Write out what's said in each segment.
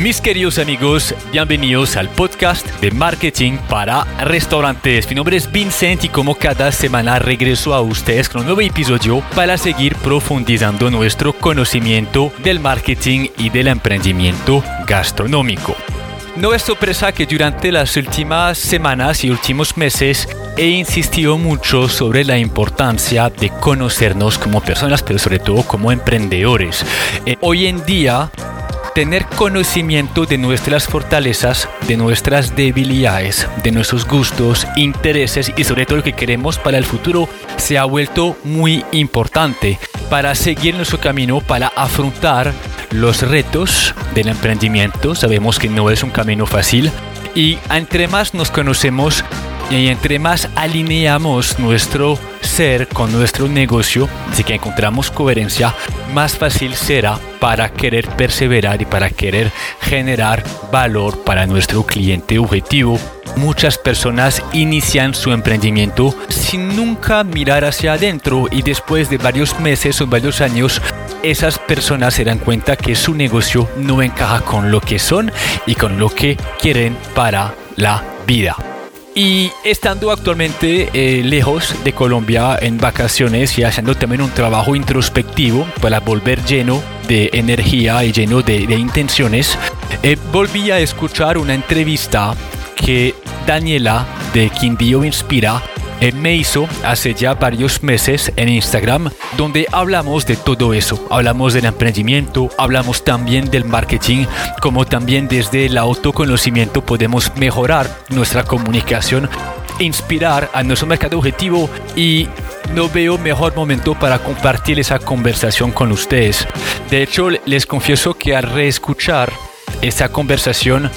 Mis queridos amigos, bienvenidos al podcast de marketing para restaurantes. Mi nombre es Vincent y como cada semana regreso a ustedes con un nuevo episodio para seguir profundizando nuestro conocimiento del marketing y del emprendimiento gastronómico. No es sorpresa que durante las últimas semanas y últimos meses he insistido mucho sobre la importancia de conocernos como personas, pero sobre todo como emprendedores. Eh, hoy en día Tener conocimiento de nuestras fortalezas, de nuestras debilidades, de nuestros gustos, intereses y sobre todo lo que queremos para el futuro se ha vuelto muy importante para seguir nuestro camino, para afrontar los retos del emprendimiento. Sabemos que no es un camino fácil y entre más nos conocemos, y entre más alineamos nuestro ser con nuestro negocio, así que encontramos coherencia, más fácil será para querer perseverar y para querer generar valor para nuestro cliente objetivo. Muchas personas inician su emprendimiento sin nunca mirar hacia adentro y después de varios meses o varios años esas personas se dan cuenta que su negocio no encaja con lo que son y con lo que quieren para la vida. Y estando actualmente eh, lejos de Colombia en vacaciones y haciendo también un trabajo introspectivo para volver lleno de energía y lleno de, intenciones, eh, volví a escuchar una entrevista que Daniela de Quindío Inspira me hizo hace ya varios meses en Instagram, donde hablamos de todo eso. Hablamos del emprendimiento, hablamos también del marketing, como también desde el autoconocimiento podemos mejorar nuestra comunicación, inspirar a nuestro mercado objetivo y no veo mejor momento para compartir esa conversación con ustedes. De hecho, les confieso que al reescuchar esa conversación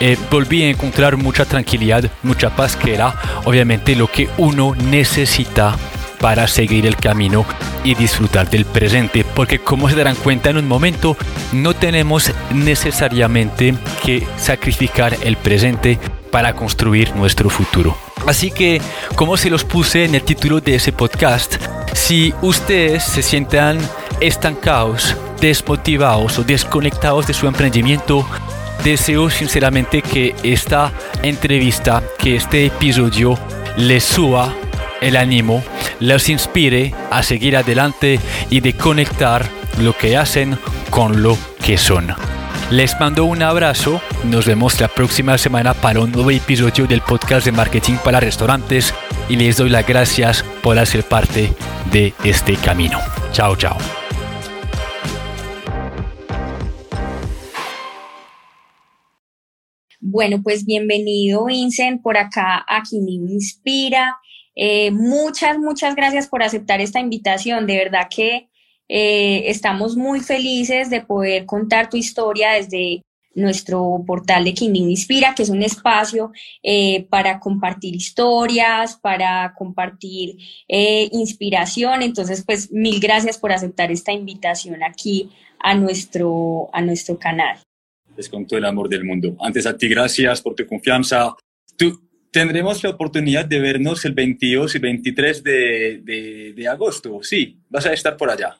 eh, volví a encontrar mucha tranquilidad, mucha paz, que era obviamente lo que uno necesita para seguir el camino y disfrutar del presente, porque como se darán cuenta en un momento, no tenemos necesariamente que sacrificar el presente para construir nuestro futuro. Así que, como se los puse en el título de ese podcast, si ustedes se sientan estancados, desmotivados o desconectados de su emprendimiento, deseo sinceramente que esta entrevista, que este episodio les suba el ánimo, les inspire a seguir adelante y de conectar lo que hacen con lo que son. Les mando un abrazo, nos vemos la próxima semana para un nuevo episodio del podcast de marketing para restaurantes y les doy las gracias por hacer parte de este camino. Chao, chao. Bueno, pues bienvenido Vincent por acá a Quindío Inspira. Eh, muchas, muchas gracias por aceptar esta invitación. De verdad que eh, estamos muy felices de poder contar tu historia desde nuestro portal de Quindío Inspira, que es un espacio eh, para compartir historias, para compartir inspiración. Entonces, pues mil gracias por aceptar esta invitación aquí a nuestro, a nuestro canal es con todo el amor del mundo. Antes a ti, gracias por tu confianza. Tú, tendremos la oportunidad de vernos el 22 y 23 de, de, agosto. Sí, vas a estar por allá.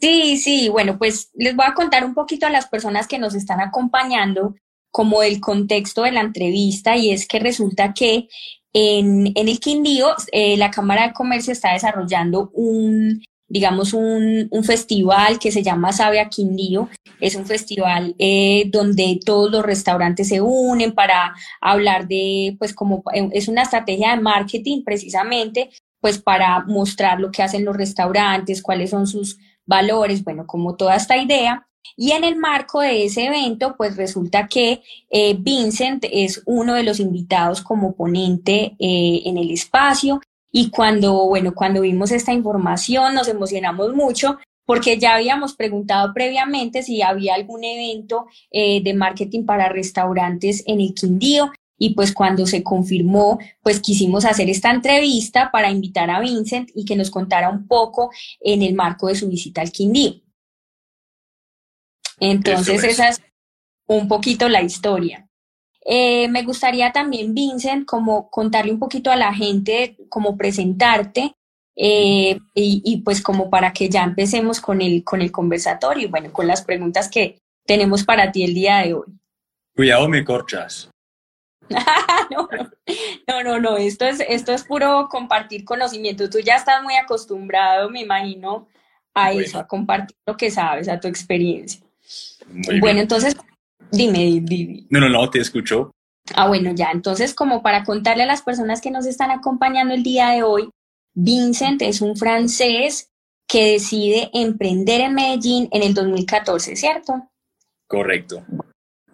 Sí, sí, bueno, pues les voy a contar un poquito a las personas que nos están acompañando como el contexto de la entrevista y es que resulta que en, en el Quindío eh, la Cámara de Comercio está desarrollando un digamos, un, festival que se llama Sabe a Quindío. Es un festival eh, donde todos los restaurantes se unen para hablar de, pues como eh, es una estrategia de marketing precisamente, pues para mostrar lo que hacen los restaurantes, cuáles son sus valores, bueno, como toda esta idea. Y en el marco de ese evento, pues resulta que eh, Vincent es uno de los invitados como ponente en el espacio y cuando, bueno, cuando vimos esta información nos emocionamos mucho porque ya habíamos preguntado previamente si había algún evento eh, de marketing para restaurantes en el Quindío y pues cuando se confirmó, pues quisimos hacer esta entrevista para invitar a Vincent y que nos contara un poco en el marco de su visita al Quindío. Entonces esa es un poquito la historia. Eh, me gustaría también, Vincent, como contarle un poquito a la gente, como presentarte, eh, y, pues como para que ya empecemos con el, con el conversatorio y bueno, con las preguntas que tenemos para ti el día de hoy. Cuidado, me corchas. no, no, no, no, esto es, esto es puro compartir conocimiento. Tú ya estás muy acostumbrado, me imagino, a eso, a compartir lo que sabes, a tu experiencia. bueno, entonces, dime, Vivi. No, no, no, te escucho. Ah, bueno, ya, entonces como para contarle a las personas que nos están acompañando el día de hoy, Vincent es un francés que decide emprender en Medellín en el 2014, ¿cierto? Correcto.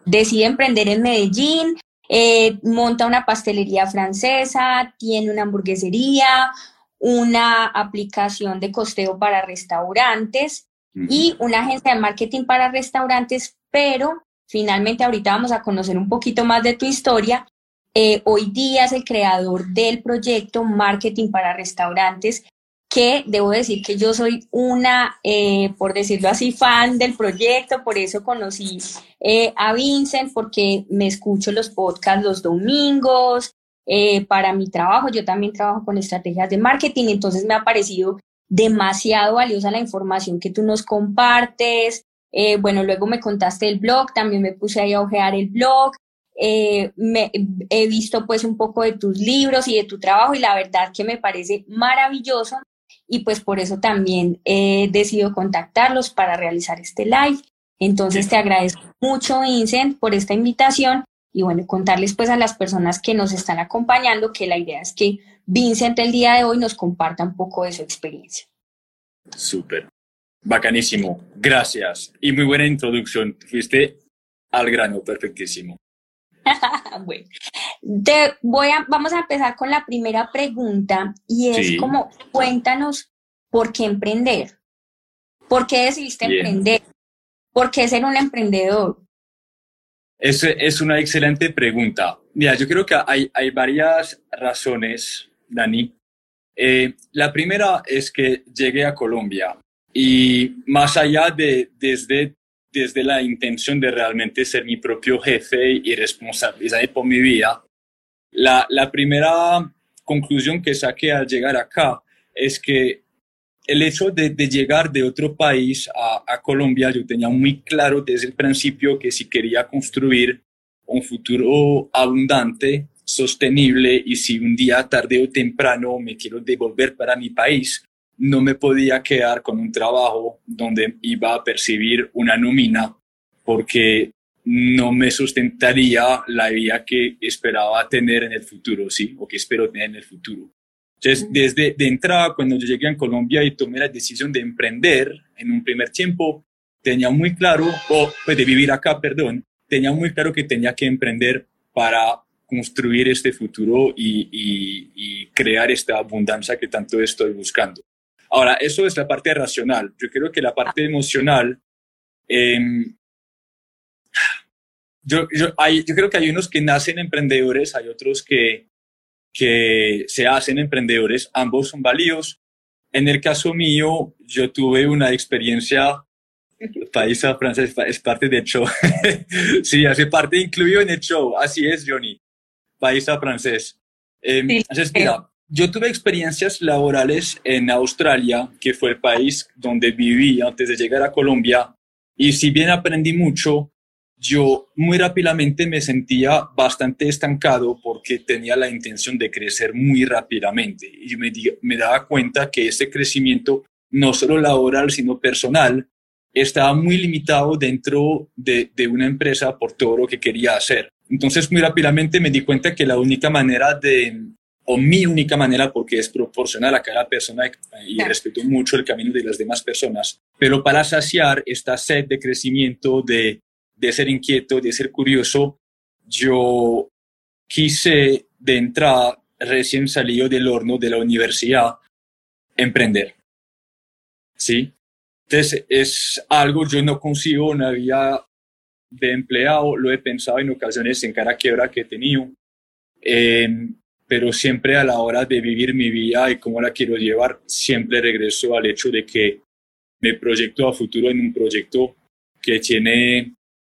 Decide emprender en Medellín, eh, monta una pastelería francesa, tiene una hamburguesería, una aplicación de costeo para restaurantes y una agencia de marketing para restaurantes, pero finalmente ahorita vamos a conocer un poquito más de tu historia. Eh, hoy día es el creador del proyecto Marketing para Restaurantes, que debo decir que yo soy una, eh, por decirlo así, fan del proyecto, por eso conocí eh, a Vincent, porque me escucho los podcasts los domingos, para mi trabajo, yo también trabajo con estrategias de marketing, entonces me ha parecido demasiado valiosa la información que tú nos compartes, eh, bueno, luego me contaste el blog, también me puse ahí a ojear el blog. Eh, me, he visto pues un poco de tus libros y de tu trabajo y la verdad que me parece maravilloso y pues por eso también he decidido contactarlos para realizar este live. Entonces te agradezco mucho, Vincent, por esta invitación y bueno, contarles pues a las personas que nos están acompañando que la idea es que Vincent el día de hoy nos comparta un poco de su experiencia. Súper. Bacanísimo, gracias. Y muy buena introducción. Fuiste al grano, perfectísimo. bueno, te voy a, vamos a empezar con la primera pregunta y es como, cuéntanos por qué emprender. ¿Por qué decidiste emprender? ¿Por qué ser un emprendedor? Es, es una excelente pregunta. Mira, yo creo que hay, hay varias razones, Dani. Eh, la primera es que llegué a Colombia y más allá de desde, desde la intención de realmente ser mi propio jefe y responsabilizar por mi vida, la, la primera conclusión que saqué al llegar acá es que el hecho de, de llegar de otro país a, a, Colombia, yo tenía muy claro desde el principio que si quería construir un futuro abundante, sostenible y si un día tarde o temprano me quiero devolver para mi país, no me podía quedar con un trabajo donde iba a percibir una nómina porque no me sustentaría la vida que esperaba tener en el futuro, ¿sí? O que espero tener en el futuro. Entonces, desde de entrada, cuando yo llegué a Colombia y tomé la decisión de emprender en un primer tiempo, tenía muy claro, o pues de vivir acá, perdón, tenía muy claro que tenía que emprender para construir este futuro y, y crear esta abundancia que tanto estoy buscando. Ahora, eso es la parte racional. Yo creo que la parte emocional, em, yo, yo, hay, yo creo que hay unos que nacen emprendedores, hay otros que, que se hacen emprendedores, ambos son válidos. En el caso mío, yo tuve una experiencia, paisa francés es parte del show, sí, hace parte incluido en el show, así es, Johnny, paisa francés. Eh, entonces, mira, yo tuve experiencias laborales en Australia, que fue el país donde viví antes de llegar a Colombia, y si bien aprendí mucho, yo muy rápidamente me sentía bastante estancado porque tenía la intención de crecer muy rápidamente y me, me daba cuenta que ese crecimiento, no solo laboral, sino personal, estaba muy limitado dentro de, de una empresa por todo lo que quería hacer. Entonces muy rápidamente me di cuenta que la única manera de o mi única manera porque es proporcional a cada persona y respeto mucho el camino de las demás personas, pero para saciar esta sed de crecimiento, de, de ser inquieto, de ser curioso, yo quise de entrada, recién salido del horno de la universidad, emprender. ¿Sí? Entonces es algo, yo no consigo una vida de empleado, lo he pensado en ocasiones en cada quiebra que he tenido. Eh, pero siempre a la hora de vivir mi vida y cómo la quiero llevar, siempre regreso al hecho de que me proyecto a futuro en un proyecto que tiene,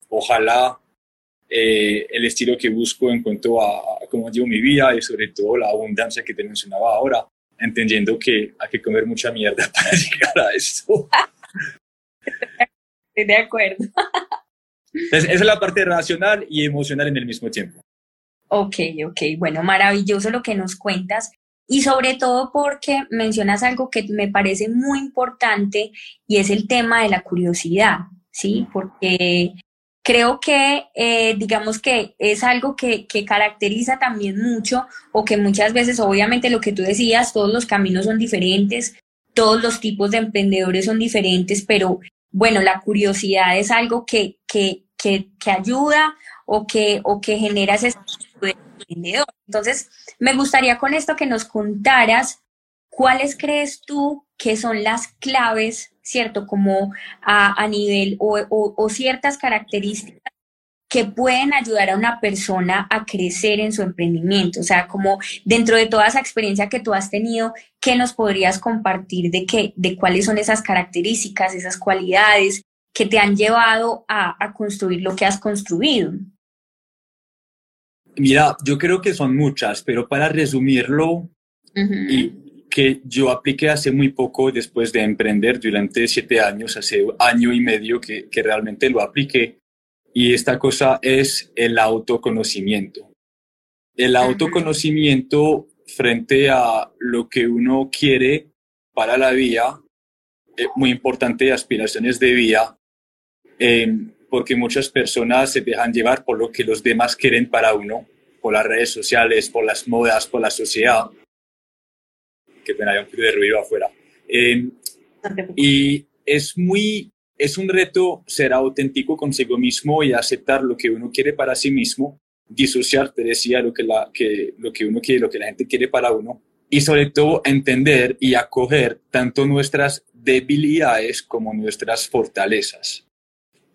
ojalá, eh, el estilo que busco en cuanto a, cómo llevo mi vida y sobre todo la abundancia que te mencionaba ahora, entendiendo que hay que comer mucha mierda para llegar a esto. Estoy de acuerdo. esa es la parte racional y emocional en el mismo tiempo. Ok, ok, bueno, maravilloso lo que nos cuentas y sobre todo porque mencionas algo que me parece muy importante y es el tema de la curiosidad, ¿sí? Porque creo que, eh, digamos que es algo que, que, caracteriza también mucho o que muchas veces, obviamente lo que tú decías, todos los caminos son diferentes, todos los tipos de emprendedores son diferentes, pero bueno, la curiosidad es algo que, que, que, ayuda o que, o que genera ese Entonces, me gustaría con esto que nos contaras cuáles crees tú que son las claves, ¿cierto? Como a, nivel o, ciertas características que pueden ayudar a una persona a crecer en su emprendimiento. O sea, como dentro de toda esa experiencia que tú has tenido, ¿qué nos podrías compartir de qué, de cuáles son esas características, esas cualidades que te han llevado a construir lo que has construido? Mira, yo creo que son muchas, pero para resumirlo, y que yo apliqué hace muy poco después de emprender durante siete años, hace año y medio que, que realmente lo apliqué, y esta cosa es el autoconocimiento. El autoconocimiento frente a lo que uno quiere para la vida, es muy importante, aspiraciones de vida, eh, porque muchas personas se dejan llevar por lo que los demás quieren para uno, por las redes sociales, por las modas, por la sociedad. Que pena, hay un poquito de ruido afuera. Eh, y es muy, es un reto ser auténtico consigo mismo y aceptar lo que uno quiere para sí mismo, disociar, te decía, lo que, la, que, lo que uno quiere, lo que la gente quiere para uno, y sobre todo entender y acoger tanto nuestras debilidades como nuestras fortalezas.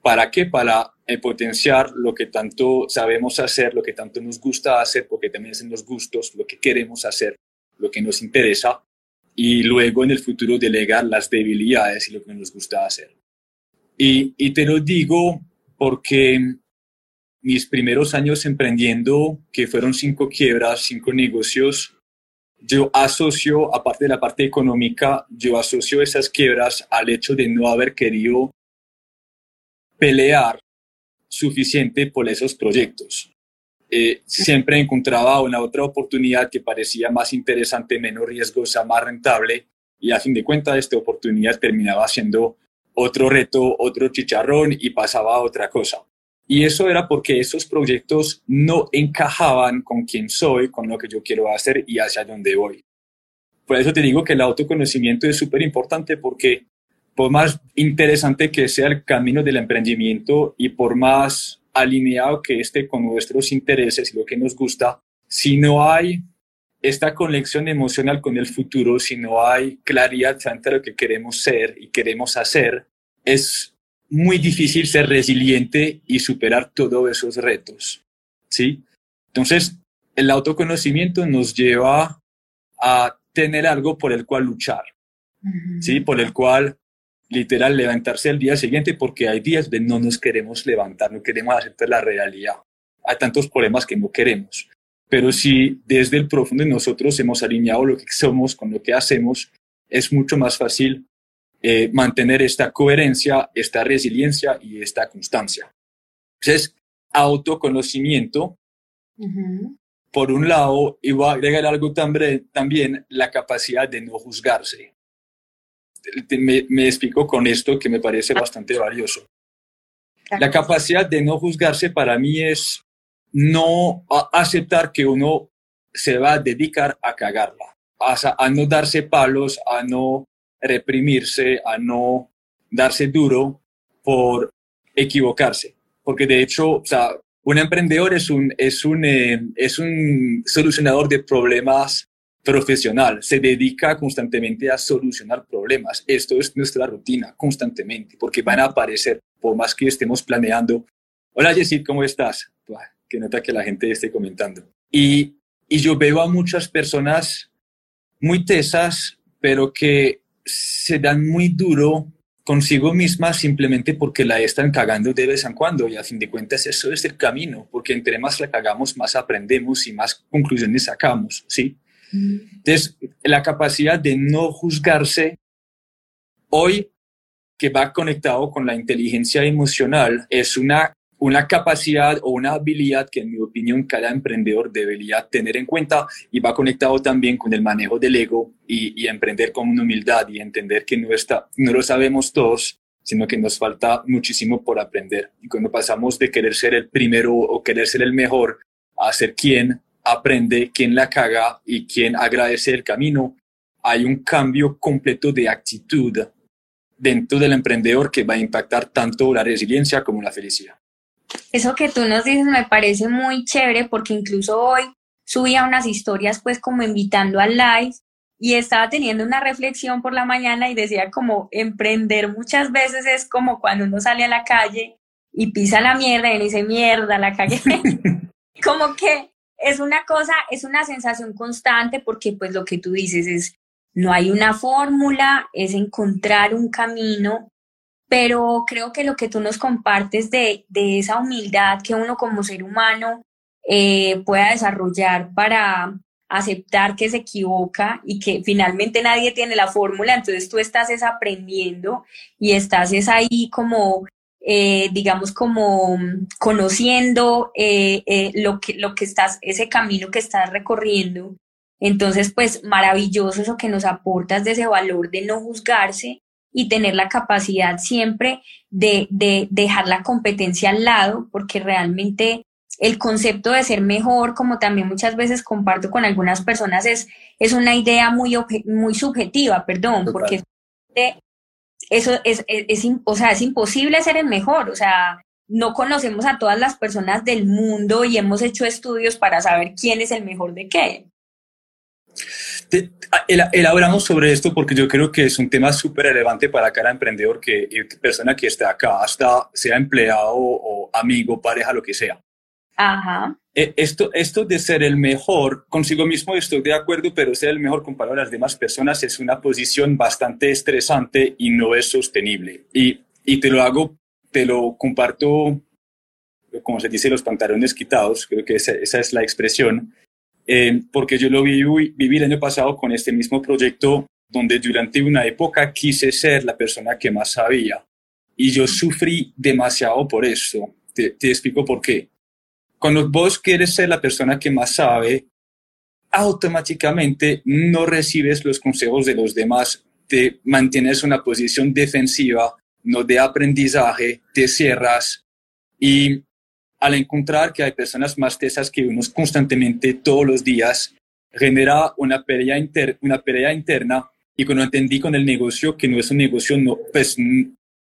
¿Para qué? Para eh, potenciar lo que tanto sabemos hacer, lo que tanto nos gusta hacer, porque también son los gustos, lo que queremos hacer, lo que nos interesa, y luego en el futuro delegar las debilidades y lo que nos gusta hacer. Y, y te lo digo porque mis primeros años emprendiendo, que fueron cinco quiebras, cinco negocios, yo asocio, aparte de la parte económica, yo asocio esas quiebras al hecho de no haber querido pelear suficiente por esos proyectos. Eh, siempre encontraba una otra oportunidad que parecía más interesante, menos riesgosa, más rentable y a fin de cuentas esta oportunidad terminaba siendo otro reto, otro chicharrón y pasaba a otra cosa. Y eso era porque esos proyectos no encajaban con quién soy, con lo que yo quiero hacer y hacia dónde voy. Por eso te digo que el autoconocimiento es súper importante porque por más interesante que sea el camino del emprendimiento y por más alineado que esté con nuestros intereses y lo que nos gusta, si no hay esta conexión emocional con el futuro, si no hay claridad frente a lo que queremos ser y queremos hacer, es muy difícil ser resiliente y superar todos esos retos. ¿sí? Entonces, el autoconocimiento nos lleva a tener algo por el cual luchar, ¿sí? por el cual literal levantarse al día siguiente porque hay días de no nos queremos levantar, no queremos aceptar la realidad. Hay tantos problemas que no queremos. Pero si desde el profundo de nosotros hemos alineado lo que somos con lo que hacemos, es mucho más fácil eh, mantener esta coherencia, esta resiliencia y esta constancia. Entonces, autoconocimiento, por un lado, y voy a agregar algo también, también, la capacidad de no juzgarse me, explico con esto que me parece bastante valioso. La capacidad de no juzgarse para mí es no aceptar que uno se va a dedicar a cagarla, a, a no darse palos, a no reprimirse, a no darse duro por equivocarse. Porque de hecho, o sea, un emprendedor es un, es un, eh, es un solucionador de problemas profesional se dedica constantemente a solucionar problemas. Esto es nuestra rutina constantemente, porque van a aparecer, por más que estemos planeando. Hola Jessie, ¿cómo estás? Que nota que la gente esté comentando. Y, y yo veo a muchas personas muy tesas, pero que se dan muy duro consigo mismas simplemente porque la están cagando de vez en cuando y a fin de cuentas eso es el camino, porque entre más la cagamos, más aprendemos y más conclusiones sacamos, ¿sí? Entonces, la capacidad de no juzgarse hoy que va conectado con la inteligencia emocional es una una capacidad o una habilidad que en mi opinión cada emprendedor debería tener en cuenta y va conectado también con el manejo del ego y, emprender con humildad y entender que no, está, no lo sabemos todos, sino que nos falta muchísimo por aprender. Y cuando pasamos de querer ser el primero o querer ser el mejor a ser quien aprende, quien la caga y quien agradece el camino, hay un cambio completo de actitud dentro del emprendedor que va a impactar tanto la resiliencia como la felicidad. Eso que tú nos dices me parece muy chévere porque incluso hoy subía unas historias pues como invitando al live y estaba teniendo una reflexión por la mañana y decía como emprender muchas veces es como cuando uno sale a la calle y pisa la mierda y dice mierda, la calle. como que es una cosa, es una sensación constante porque pues lo que tú dices es, no hay una fórmula, es encontrar un camino pero creo que lo que tú nos compartes de, esa humildad que uno como ser humano eh, pueda desarrollar para aceptar que se equivoca y que finalmente nadie tiene la fórmula, entonces tú estás es aprendiendo y estás es ahí como, eh, digamos, como conociendo eh, lo, que, lo que estás, ese camino que estás recorriendo. Entonces, pues maravilloso eso que nos aportas de ese valor de no juzgarse y tener la capacidad siempre de, dejar la competencia al lado, porque realmente el concepto de ser mejor, como también muchas veces comparto con algunas personas, es, es una idea muy, muy subjetiva, perdón, porque eso es, es, o sea, es imposible ser el mejor, o sea, no conocemos a todas las personas del mundo y hemos hecho estudios para saber quién es el mejor de qué. Elaboramos sobre esto porque yo creo que es un tema súper relevante para cada emprendedor, que persona que esté acá, hasta sea empleado o amigo, pareja, lo que sea. Ajá. E, esto, esto de ser el mejor consigo mismo estoy de acuerdo, pero ser el mejor comparado a las demás personas es una posición bastante estresante y no es sostenible. Y, y te lo hago, te lo comparto, como se dice, los pantalones quitados, creo que esa, esa es la expresión eh, porque yo lo viví, viví el año pasado con este mismo proyecto donde durante una época quise ser la persona que más sabía y yo sufrí demasiado por eso. Te, te explico por qué. Cuando vos quieres ser la persona que más sabe, automáticamente no recibes los consejos de los demás, te mantienes una posición defensiva, no de aprendizaje, te cierras. Y al encontrar que hay personas más tesas que uno constantemente todos los días, genera una pelea, una pelea interna. Y cuando entendí con el negocio que no es un negocio, no, pues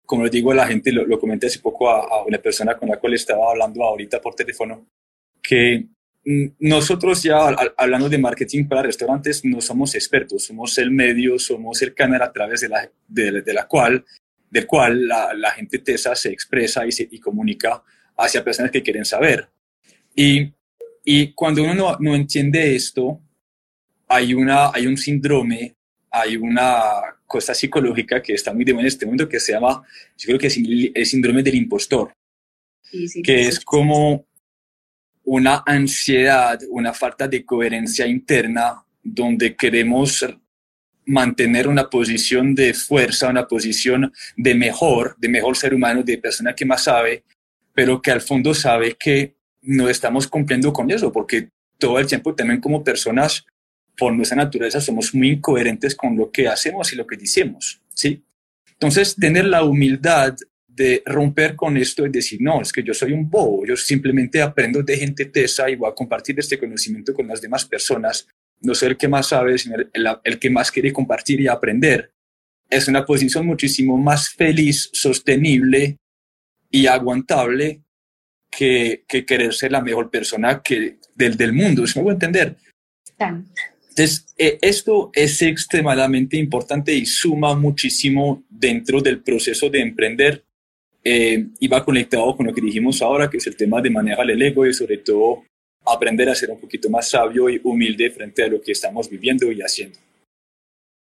como lo digo a la gente, lo, comenté hace poco a, una persona con la cual estaba hablando ahorita por teléfono, que nosotros ya hablando de marketing para restaurantes no somos expertos, somos el medio, somos el canal a través de la, de, la cual, del cual la, la, gente tesa se expresa y, se, y comunica hacia personas que quieren saber. Y, y cuando uno no, no, entiende esto, hay, una, hay un síndrome, hay una cosa psicológica que está muy de moda en este mundo que se llama, yo creo que es el síndrome del impostor, que es como una ansiedad, una falta de coherencia interna donde queremos mantener una posición de fuerza, una posición de mejor, de mejor ser humano, de persona que más sabe, pero que al fondo sabe que no estamos cumpliendo con eso, porque todo el tiempo también como personas, por nuestra naturaleza, somos muy incoherentes con lo que hacemos y lo que decimos, ¿sí? Entonces, tener la humildad de romper con esto y decir, no, es que yo soy un bobo, yo simplemente aprendo de gente tesa y voy a compartir este conocimiento con las demás personas, no soy el que más sabe, sino el, que más quiere compartir y aprender. Es una posición muchísimo más feliz, sostenible y aguantable que, que querer ser la mejor persona que, del, del mundo, ¿se me puede entender? Entonces, eh, esto es extremadamente importante y suma muchísimo dentro del proceso de emprender eh, y va conectado con lo que dijimos ahora, que es el tema de manejar el ego y sobre todo aprender a ser un poquito más sabio y humilde frente a lo que estamos viviendo y haciendo.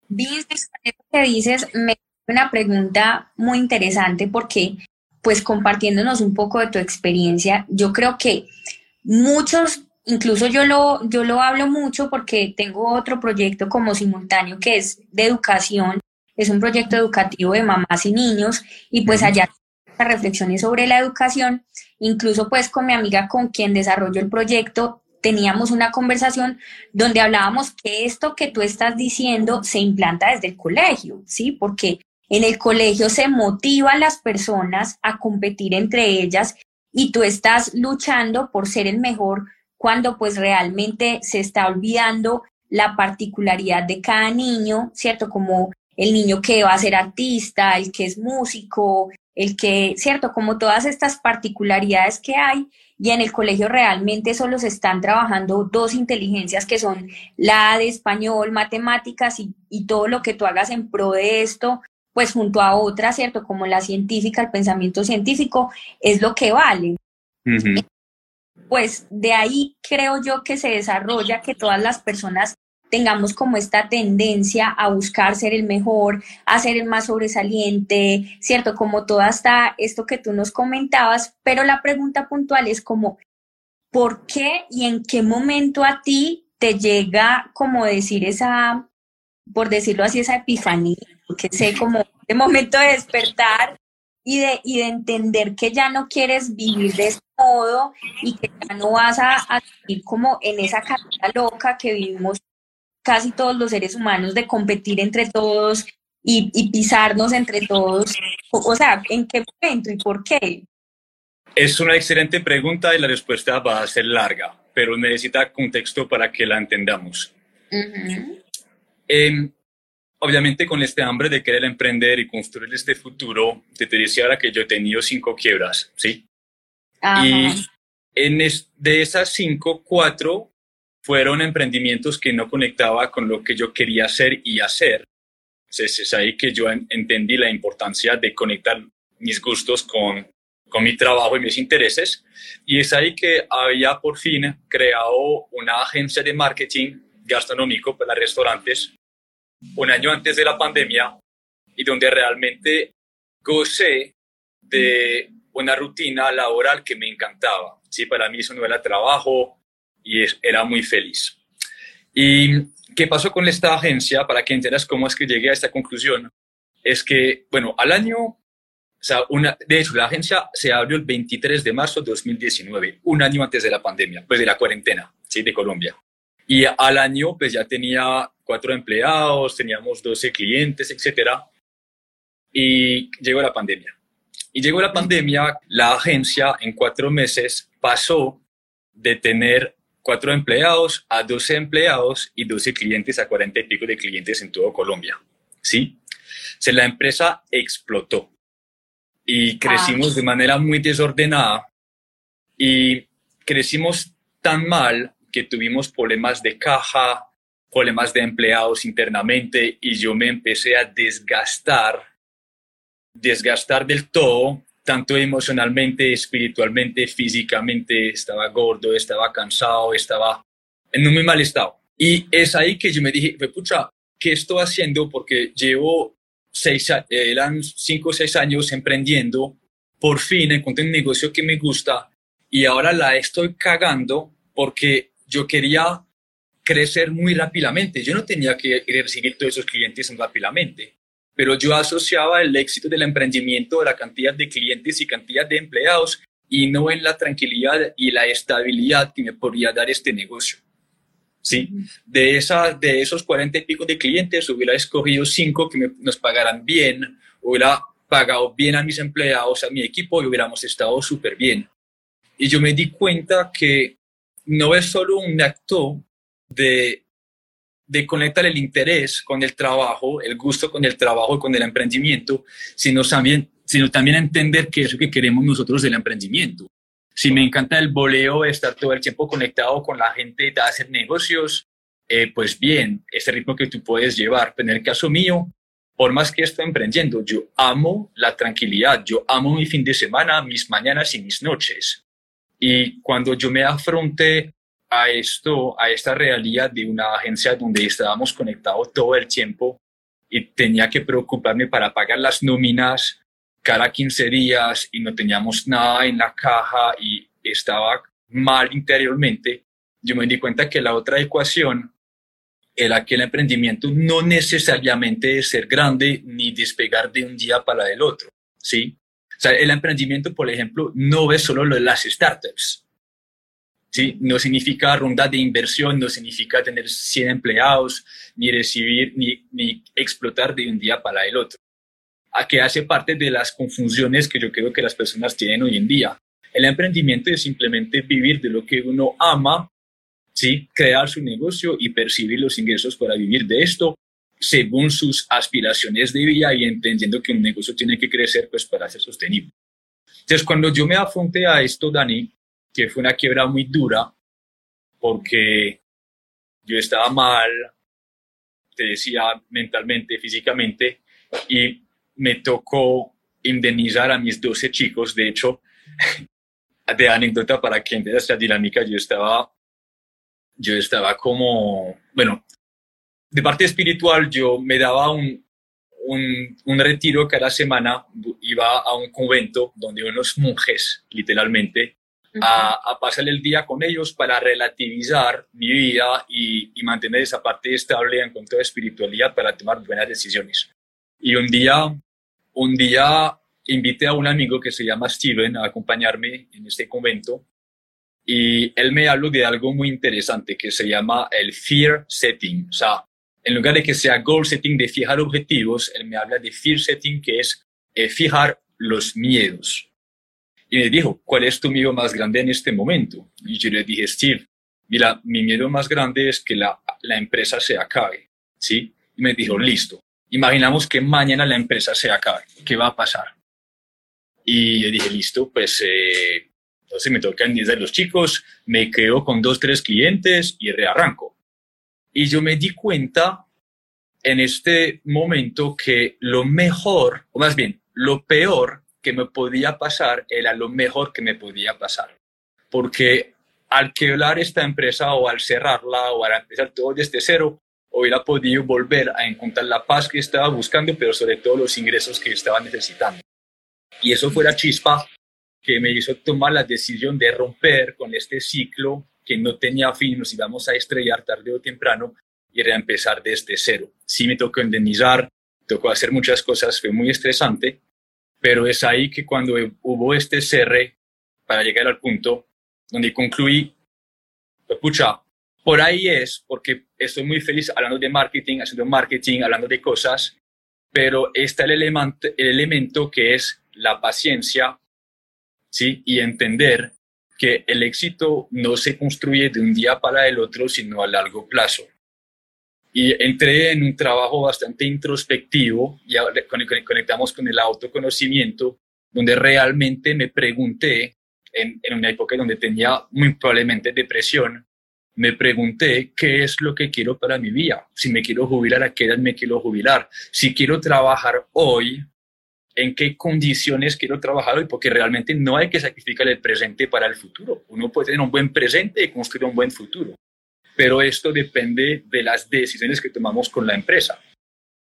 Dices, que dices, me una pregunta muy interesante porque pues compartiéndonos un poco de tu experiencia. Yo creo que muchos, incluso yo lo, yo lo hablo mucho porque tengo otro proyecto como simultáneo que es de educación, es un proyecto educativo de mamás y niños y pues allá reflexiones sobre la educación, incluso pues con mi amiga con quien desarrolló el proyecto, teníamos una conversación donde hablábamos que esto que tú estás diciendo se implanta desde el colegio, ¿sí? Porque en el colegio se motiva a las personas a competir entre ellas y tú estás luchando por ser el mejor cuando pues realmente se está olvidando la particularidad de cada niño, ¿cierto? Como el niño que va a ser artista, el que es músico, el que, ¿cierto? Como todas estas particularidades que hay y en el colegio realmente solo se están trabajando dos inteligencias que son la de español, matemáticas y, todo lo que tú hagas en pro de esto, pues junto a otras, ¿cierto? Como la científica, el pensamiento científico, es lo que vale. Pues de ahí creo yo que se desarrolla que todas las personas tengamos como esta tendencia a buscar ser el mejor, a ser el más sobresaliente, ¿cierto? Como todo hasta esto que tú nos comentabas, pero la pregunta puntual es como, ¿por qué y en qué momento a ti te llega como decir esa, por decirlo así, esa epifanía, que sé, como de momento de despertar y de, y de entender que ya no quieres vivir de ese modo y que ya no vas a, a vivir como en esa carrera loca que vivimos casi todos los seres humanos de competir entre todos y, pisarnos entre todos? O, sea, ¿en qué momento y por qué? Es una excelente pregunta y la respuesta va a ser larga, pero necesita contexto para que la entendamos. Em, obviamente con este hambre de querer emprender y construir este futuro, te, decía ahora que yo he tenido cinco quiebras, ¿sí? Y en de esas cinco, cuatro fueron emprendimientos que no conectaba con lo que yo quería hacer y hacer. Entonces es ahí que yo entendí la importancia de conectar mis gustos con, con mi trabajo y mis intereses. Y es ahí que había por fin creado una agencia de marketing gastronómico para restaurantes un año antes de la pandemia y donde realmente gocé de una rutina laboral que me encantaba. Sí, para mí eso no era trabajo, y era muy feliz. ¿Y qué pasó con esta agencia? Para que entiendas cómo es que llegué a esta conclusión, es que, bueno, al año, o sea, una, de hecho, la agencia se abrió el 23 de marzo de 2019, un año antes de la pandemia, pues de la cuarentena, ¿sí? De Colombia. Y al año, pues ya tenía cuatro empleados, teníamos 12 clientes, etcétera. Y llegó la pandemia. Y llegó la pandemia, la agencia en cuatro meses pasó de tener cuatro empleados a 12 empleados y 12 clientes a 40 y pico de clientes en todo Colombia. ¿Sí? Se la empresa explotó y crecimos ah. de manera muy desordenada y crecimos tan mal que tuvimos problemas de caja, problemas de empleados internamente y yo me empecé a desgastar, desgastar del todo tanto emocionalmente, espiritualmente, físicamente, estaba gordo, estaba cansado, estaba en un muy mal estado. Y es ahí que yo me dije, pucha, ¿qué estoy haciendo? Porque llevo seis, eran cinco o seis años emprendiendo, por fin encontré un negocio que me gusta y ahora la estoy cagando porque yo quería crecer muy rápidamente. Yo no tenía que recibir todos esos clientes rápidamente pero yo asociaba el éxito del emprendimiento a la cantidad de clientes y cantidad de empleados y no en la tranquilidad y la estabilidad que me podría dar este negocio. ¿Sí? De, esa, de esos cuarenta y pico de clientes hubiera escogido cinco que nos pagaran bien, hubiera pagado bien a mis empleados, a mi equipo y hubiéramos estado súper bien. Y yo me di cuenta que no es solo un acto de de conectar el interés con el trabajo, el gusto con el trabajo con el emprendimiento, sino también, sino también entender qué es lo que queremos nosotros del emprendimiento. Si me encanta el boleo, estar todo el tiempo conectado con la gente, de hacer negocios, eh, pues bien, ese ritmo que tú puedes llevar. Pero en el caso mío, por más que estoy emprendiendo, yo amo la tranquilidad, yo amo mi fin de semana, mis mañanas y mis noches. Y cuando yo me afronté a esto, a esta realidad de una agencia donde estábamos conectados todo el tiempo y tenía que preocuparme para pagar las nóminas cada 15 días y no teníamos nada en la caja y estaba mal interiormente, yo me di cuenta que la otra ecuación era que el emprendimiento no necesariamente es ser grande ni despegar de un día para el otro, ¿sí? O sea, el emprendimiento, por ejemplo, no es solo lo de las startups. ¿Sí? No significa ronda de inversión, no significa tener 100 empleados, ni recibir, ni, ni explotar de un día para el otro. A que hace parte de las confusiones que yo creo que las personas tienen hoy en día. El emprendimiento es simplemente vivir de lo que uno ama, ¿sí? crear su negocio y percibir los ingresos para vivir de esto según sus aspiraciones de vida y entendiendo que un negocio tiene que crecer pues para ser sostenible. Entonces, cuando yo me afronté a esto, Dani, que fue una quiebra muy dura, porque yo estaba mal, te decía, mentalmente, físicamente, y me tocó indemnizar a mis 12 chicos. De hecho, de anécdota para que entienda esta dinámica, yo estaba, yo estaba como, bueno, de parte espiritual yo me daba un, un, un, retiro cada semana, iba a un convento donde unos monjes, literalmente, a, a, pasar el día con ellos para relativizar mi vida y, y, mantener esa parte estable en cuanto a espiritualidad para tomar buenas decisiones. Y un día, un día invité a un amigo que se llama Steven a acompañarme en este convento y él me habló de algo muy interesante que se llama el fear setting, o sea, en lugar de que sea goal setting de fijar objetivos, él me habla de fear setting, que es eh, fijar los miedos. Y me dijo, ¿cuál es tu miedo más grande en este momento? Y yo le dije, Steve, mira, mi miedo más grande es que la, la empresa se acabe, ¿sí? Y me dijo, listo, imaginamos que mañana la empresa se acabe, ¿qué va a pasar? Y yo dije, listo, pues eh, entonces me toca de los chicos, me quedo con dos, tres clientes y rearranco. Y yo me di cuenta en este momento que lo mejor, o más bien, lo peor que me podía pasar era lo mejor que me podía pasar. Porque al quebrar esta empresa o al cerrarla o al empezar todo desde cero, hubiera podido volver a encontrar la paz que estaba buscando, pero sobre todo los ingresos que estaba necesitando. Y eso fue la chispa que me hizo tomar la decisión de romper con este ciclo que no tenía fin, nos íbamos a estrellar tarde o temprano y reempezar desde cero. Sí me tocó indemnizar, tocó hacer muchas cosas, fue muy estresante, pero es ahí que cuando hubo este cierre para llegar al punto donde concluí, pues pucha, por ahí es, porque estoy muy feliz hablando de marketing, haciendo marketing, hablando de cosas, pero está el elemento, el elemento que es la paciencia, ¿sí? Y entender que el éxito no se construye de un día para el otro, sino a largo plazo. Y entré en un trabajo bastante introspectivo, y conectamos con el autoconocimiento, donde realmente me pregunté, en, en una época donde tenía muy probablemente depresión, me pregunté qué es lo que quiero para mi vida. Si me quiero jubilar, a qué edad me quiero jubilar. Si quiero trabajar hoy, en qué condiciones quiero trabajar hoy, porque realmente no hay que sacrificar el presente para el futuro. Uno puede tener un buen presente y construir un buen futuro, pero esto depende de las decisiones que tomamos con la empresa.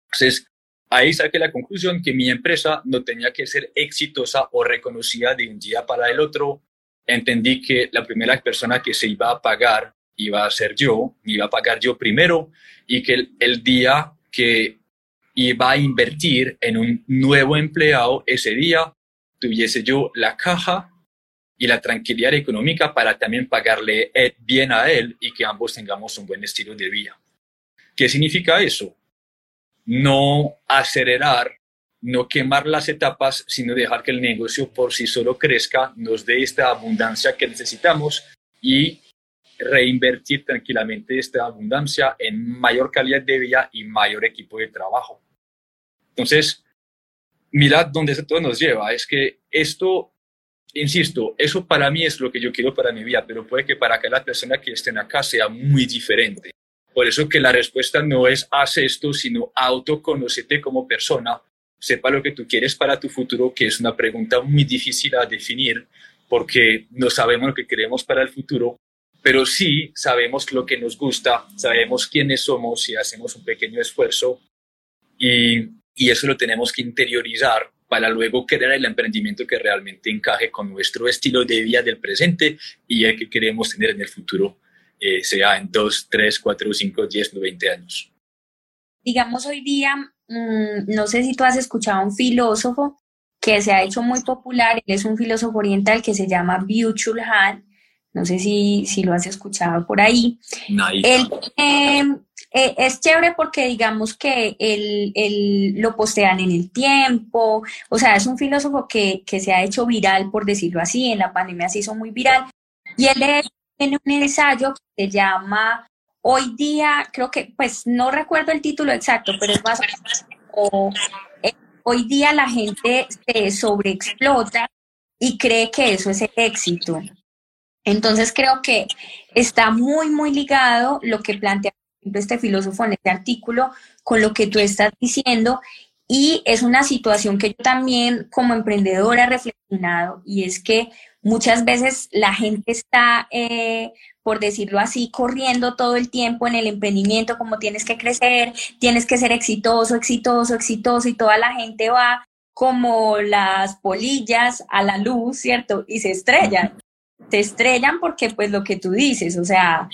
Entonces, ahí saqué la conclusión que mi empresa no tenía que ser exitosa o reconocida de un día para el otro. Entendí que la primera persona que se iba a pagar iba a ser yo, iba a pagar yo primero y que el, el día que va a invertir en un nuevo empleado ese día, tuviese yo la caja y la tranquilidad económica para también pagarle eh, bien a él y que ambos tengamos un buen estilo de vida. ¿Qué significa eso? No acelerar, no quemar las etapas, sino dejar que el negocio por sí solo crezca, nos dé esta abundancia que necesitamos y reinvertir tranquilamente esta abundancia en mayor calidad de vida y mayor equipo de trabajo. Entonces, mirad dónde todo nos lleva. Es que esto, insisto, eso para mí es lo que yo quiero para mi vida, pero puede que para cada persona que esté acá sea muy diferente. Por eso que la respuesta no es haz esto, sino autoconócete como persona, sepa lo que tú quieres para tu futuro, que es una pregunta muy difícil a definir, porque no sabemos lo que queremos para el futuro, pero sí sabemos lo que nos gusta, sabemos quiénes somos y hacemos un pequeño esfuerzo y eso lo tenemos que interiorizar para luego crear el emprendimiento que realmente encaje con nuestro estilo de vida del presente y el que queremos tener en el futuro, eh, sea en 2, 3, 4, 5, 10, 20 años. Digamos hoy día, mmm, no sé si tú has escuchado a un filósofo que se ha hecho muy popular. Él es un filósofo oriental que se llama Byung-Chul Han. No sé si, si lo has escuchado por ahí. Él, eh, es chévere porque digamos que él, lo postean en el tiempo, o sea, es un filósofo que, que, se ha hecho viral, por decirlo así, en la pandemia se hizo muy viral, y él tiene un ensayo que se llama Hoy día, creo que, pues no recuerdo el título exacto, pero es más o eh, hoy día la gente se sobreexplota y cree que eso es el éxito. Entonces creo que está muy, muy ligado lo que plantea este filósofo en este artículo con lo que tú estás diciendo y es una situación que yo también como emprendedora he reflexionado y es que muchas veces la gente está, eh, por decirlo así, corriendo todo el tiempo en el emprendimiento, como tienes que crecer, tienes que ser exitoso, exitoso, exitoso y toda la gente va como las polillas a la luz, ¿cierto? Y se estrellan. Se estrellan porque pues lo que tú dices, o sea,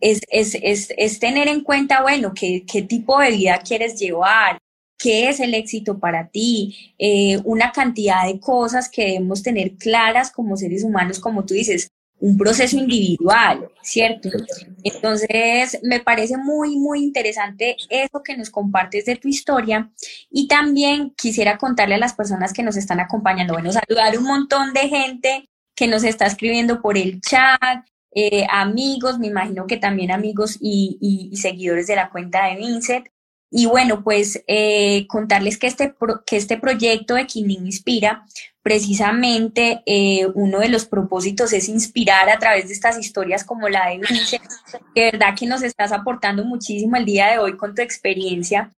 es, es, es, es tener en cuenta, bueno, qué, qué tipo de vida quieres llevar, qué es el éxito para ti, eh, una cantidad de cosas que debemos tener claras como seres humanos, como tú dices, un proceso individual, ¿cierto? Entonces, me parece muy, muy interesante eso que nos compartes de tu historia y también quisiera contarle a las personas que nos están acompañando, bueno, saludar un montón de gente que nos está escribiendo por el chat, eh, amigos, me imagino que también amigos y, seguidores de la cuenta de Vincent. Y bueno, pues eh, contarles que este, que este proyecto de Kinding Inspira, precisamente eh, uno de los propósitos es inspirar a través de estas historias como la de Vincent, de verdad que nos estás aportando muchísimo el día de hoy con tu experiencia.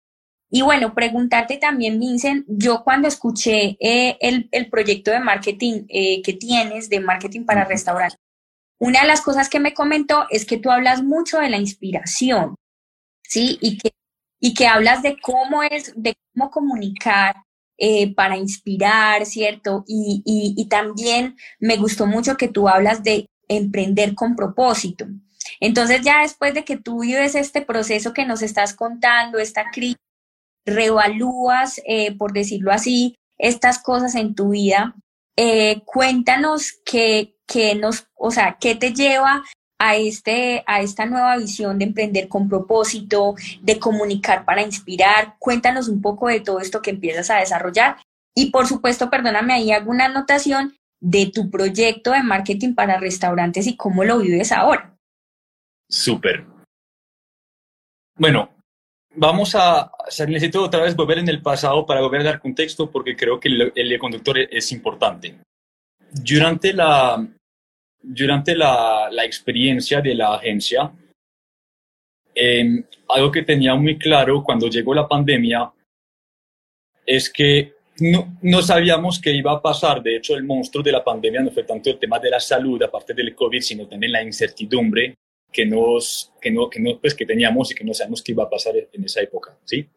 Y bueno, preguntarte también, Vincent, yo cuando escuché el, el, proyecto de marketing que tienes, de marketing para restaurantes, una de las cosas que me comentó es que tú hablas mucho de la inspiración, ¿sí? Y que, y que hablas de cómo es, de cómo comunicar eh, para inspirar, ¿cierto? Y, y, también me gustó mucho que tú hablas de emprender con propósito. Entonces ya después de que tú vives este proceso que nos estás contando, esta crisis, reevalúas, eh, por decirlo así, estas cosas en tu vida, eh, cuéntanos qué, ¿qué nos, o sea, qué te lleva a, este, a esta nueva visión de emprender con propósito, de comunicar para inspirar? Cuéntanos un poco de todo esto que empiezas a desarrollar. Y por supuesto, perdóname, ahí alguna anotación de tu proyecto de marketing para restaurantes y cómo lo vives ahora. Súper. Bueno, vamos a, necesito otra vez volver en el pasado para volver a dar contexto porque creo que el, el conductor es importante. Durante la, durante la, la experiencia de la agencia, em, algo que tenía muy claro cuando llegó la pandemia es que no, no, sabíamos qué iba a pasar. De hecho, el monstruo de la pandemia no fue tanto el tema de la salud, aparte del COVID, sino también la incertidumbre que, nos, que, no, que, no, pues, que teníamos y que no sabemos qué iba a pasar en esa época. ¿sí?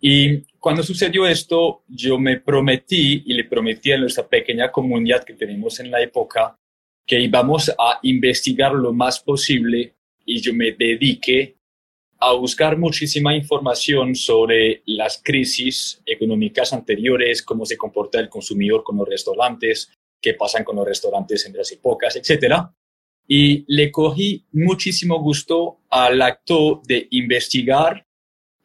Y cuando sucedió esto, yo me prometí y le prometí a nuestra pequeña comunidad que tenemos en la época que íbamos a investigar lo más posible y yo me dediqué a buscar muchísima información sobre las crisis económicas anteriores, cómo se comporta el consumidor con los restaurantes, qué pasan con los restaurantes en las épocas, etc. Y le cogí muchísimo gusto al acto de investigar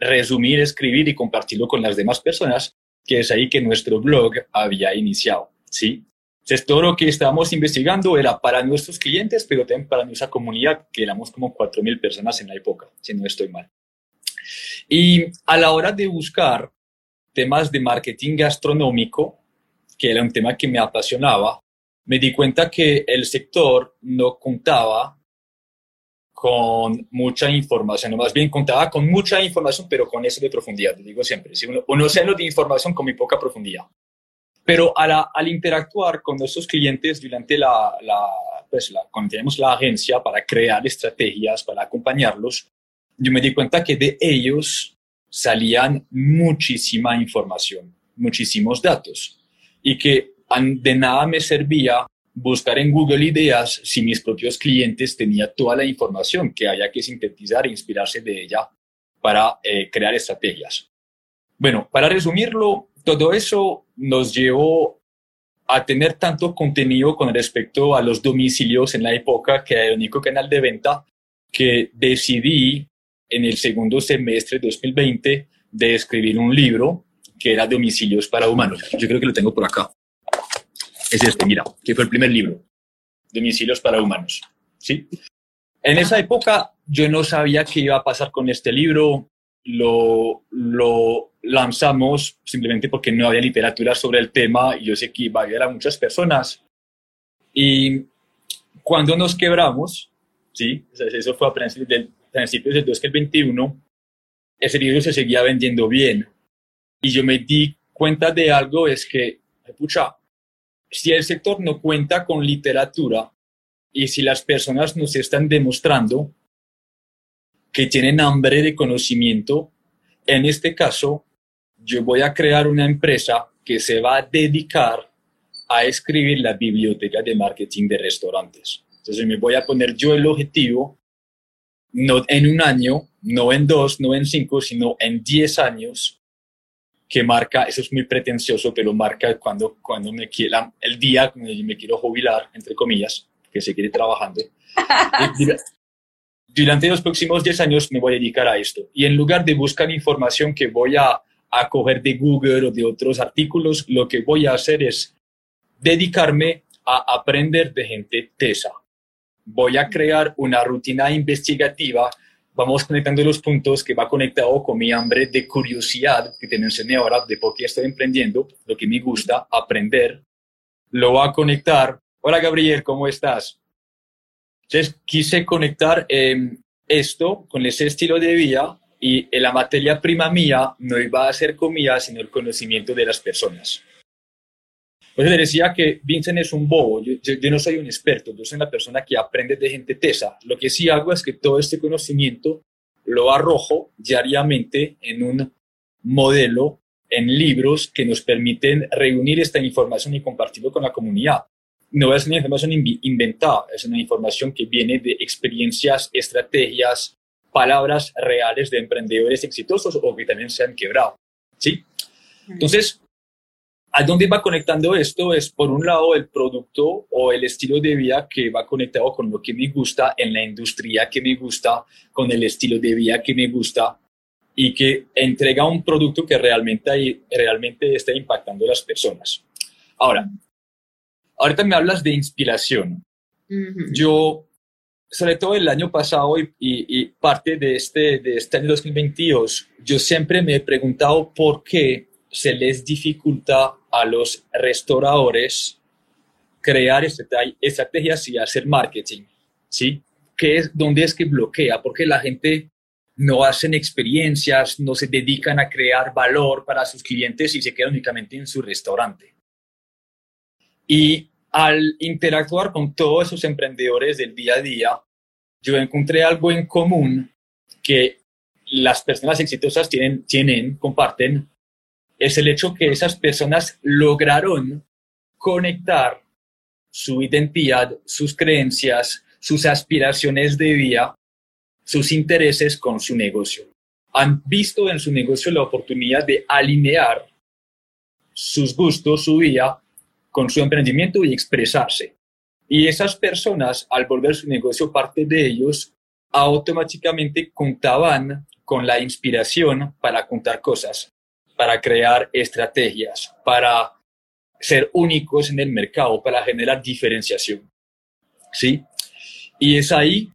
resumir, escribir y compartirlo con las demás personas, que es ahí que nuestro blog había iniciado, ¿sí? Entonces, todo lo que estábamos investigando era para nuestros clientes, pero también para nuestra comunidad, que éramos como 4.000 personas en la época, si no estoy mal. Y a la hora de buscar temas de marketing gastronómico, que era un tema que me apasionaba, me di cuenta que el sector no contaba con mucha información, o más bien contaba con mucha información, pero con eso de profundidad, digo siempre, si uno, uno océano de información con muy poca profundidad. Pero al interactuar con nuestros clientes durante la, la, pues la, cuando tenemos la agencia para crear estrategias, para acompañarlos, yo me di cuenta que de ellos salían muchísima información, muchísimos datos, y que de nada me servía buscar en Google ideas si mis propios clientes tenían toda la información que había que sintetizar e inspirarse de ella para eh, crear estrategias. Bueno, para resumirlo, todo eso nos llevó a tener tanto contenido con respecto a los domicilios en la época que era el único canal de venta que decidí en el segundo semestre de 2020 de escribir un libro que era Domicilios para Humanos. Yo creo que lo tengo por acá. Es este, mira, que fue el primer libro, Domicilios para Humanos. ¿sí? En esa época yo no sabía qué iba a pasar con este libro, lo, lo lanzamos simplemente porque no había literatura sobre el tema y yo sé que iba a ayudar a muchas personas. Y cuando nos quebramos, ¿sí? eso fue a principios del, principios del 2021, ese libro se seguía vendiendo bien. Y yo me di cuenta de algo, es que, pucha, si el sector no cuenta con literatura y si las personas nos están demostrando que tienen hambre de conocimiento, en este caso, yo voy a crear una empresa que se va a dedicar a escribir la biblioteca de marketing de restaurantes. Entonces me voy a poner yo el objetivo, no en un año, no en dos, no en cinco, sino en diez años, que marca, eso es muy pretencioso, pero marca cuando, cuando me quiera, el día cuando me quiero jubilar, entre comillas, que seguiré trabajando. durante los próximos 10 años me voy a dedicar a esto. Y en lugar de buscar información que voy a, a coger de Google o de otros artículos, lo que voy a hacer es dedicarme a aprender de gente tesa. Voy a crear una rutina investigativa. Vamos conectando los puntos que va conectado con mi hambre de curiosidad que te mencioné ahora de por qué estoy emprendiendo, lo que me gusta, aprender. Lo va a conectar. Hola Gabriel, ¿cómo estás? Entonces quise conectar em, esto con ese estilo de vida y la materia prima mía no iba a ser comida, sino el conocimiento de las personas. Pues le decía que Vincent es un bobo, yo, yo, no soy un experto, yo soy una persona que aprende de gente tesa. Lo que sí hago es que todo este conocimiento lo arrojo diariamente en un modelo, en libros que nos permiten reunir esta información y compartirlo con la comunidad no es una información inventada, es una información que viene de experiencias, estrategias, palabras reales de emprendedores exitosos o que también se han quebrado. ¿sí? Entonces, ¿a dónde va conectando esto? Es por un lado el producto o el estilo de vida que va conectado con lo que me gusta en la industria que me gusta, con el estilo de vida que me gusta y que entrega un producto que realmente, realmente está impactando a las personas. Ahora, Ahorita me hablas de inspiración. Yo, sobre todo el año pasado y, parte de este, de este año 2022, yo siempre me he preguntado por qué se les dificulta a los restauradores crear estrategias y hacer marketing, ¿sí? ¿Qué es, ¿Dónde es que bloquea? Porque la gente no hacen experiencias, no se dedican a crear valor para sus clientes y se quedan únicamente en su restaurante. Y al interactuar con todos esos emprendedores del día a día, yo encontré algo en común que las personas exitosas tienen, tienen, comparten, es el hecho que esas personas lograron conectar su identidad, sus creencias, sus aspiraciones de vida, sus intereses con su negocio. Han visto en su negocio la oportunidad de alinear sus gustos, su vida con su emprendimiento y expresarse. Y esas personas, al volver su negocio parte de ellos, automáticamente contaban con la inspiración para contar cosas, para crear estrategias, para ser únicos en el mercado, para generar diferenciación. ¿Sí? Y es ahí,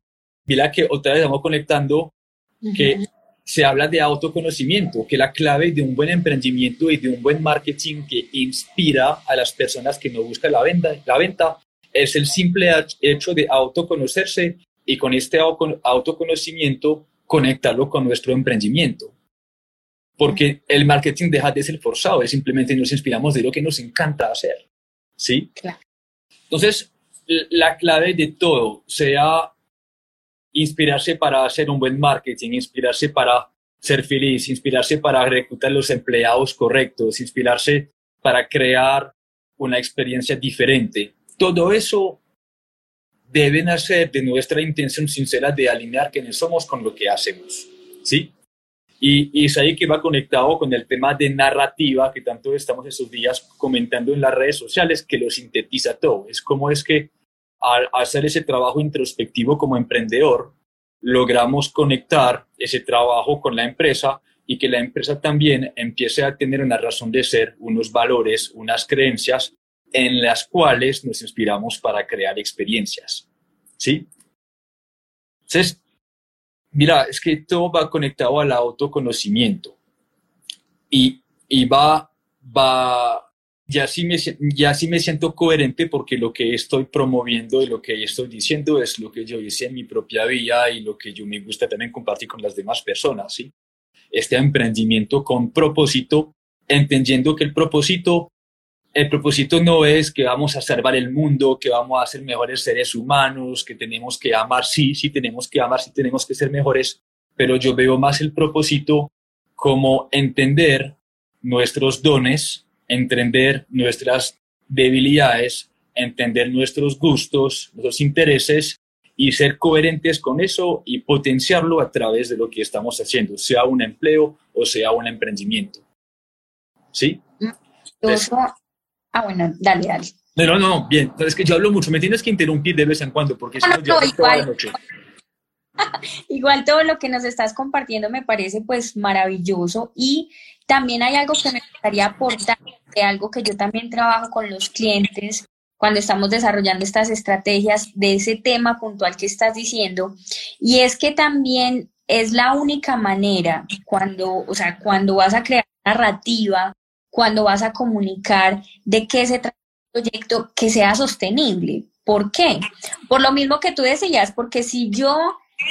mira que otra vez estamos conectando que se habla de autoconocimiento, que la clave de un buen emprendimiento y de un buen marketing que inspira a las personas que no buscan la venta, la venta es el simple hecho de autoconocerse y con este autoconocimiento conectarlo con nuestro emprendimiento. Porque el marketing deja de ser forzado, es simplemente nos inspiramos de lo que nos encanta hacer. ¿Sí? Entonces, la clave de todo, sea inspirarse para hacer un buen marketing, inspirarse para ser feliz, inspirarse para reclutar los empleados correctos, inspirarse para crear una experiencia diferente. Todo eso debe nacer de nuestra intención sincera de alinear quienes somos con lo que hacemos. ¿Sí? Y, es ahí que va conectado con el tema de narrativa que tanto estamos estos días comentando en las redes sociales, que lo sintetiza todo. Es como es que al hacer ese trabajo introspectivo como emprendedor, logramos conectar ese trabajo con la empresa y que la empresa también empiece a tener una razón de ser, unos valores, unas creencias en las cuales nos inspiramos para crear experiencias. ¿Sí? Entonces, mira, es que todo va conectado al autoconocimiento y, y va, va, ya sí, me, ya sí me siento coherente porque lo que estoy promoviendo y lo que estoy diciendo es lo que yo hice en mi propia vida y lo que yo me gusta también compartir con las demás personas, ¿sí? Este emprendimiento con propósito, entendiendo que el propósito el propósito no es que vamos a salvar el mundo, que vamos a ser mejores seres humanos, que tenemos que amar, sí, sí tenemos que amar, sí tenemos que ser mejores, pero yo veo más el propósito como entender nuestros dones, entender nuestras debilidades, entender nuestros gustos, nuestros intereses y ser coherentes con eso y potenciarlo a través de lo que estamos haciendo, sea un empleo o sea un emprendimiento. ¿Sí? Ah, bueno, dale, dale. No, no, no, bien. Es que yo hablo mucho, me tienes que interrumpir de vez en cuando porque si no, yo toda la noche. Igual todo lo que nos estás compartiendo me parece pues maravilloso y también hay algo que me gustaría aportar, de algo que yo también trabajo con los clientes cuando estamos desarrollando estas estrategias de ese tema puntual que estás diciendo y es que también es la única manera cuando, o sea, cuando vas a crear narrativa cuando vas a comunicar de qué se trata el proyecto que sea sostenible. ¿Por qué? Por lo mismo que tú decías, porque si yo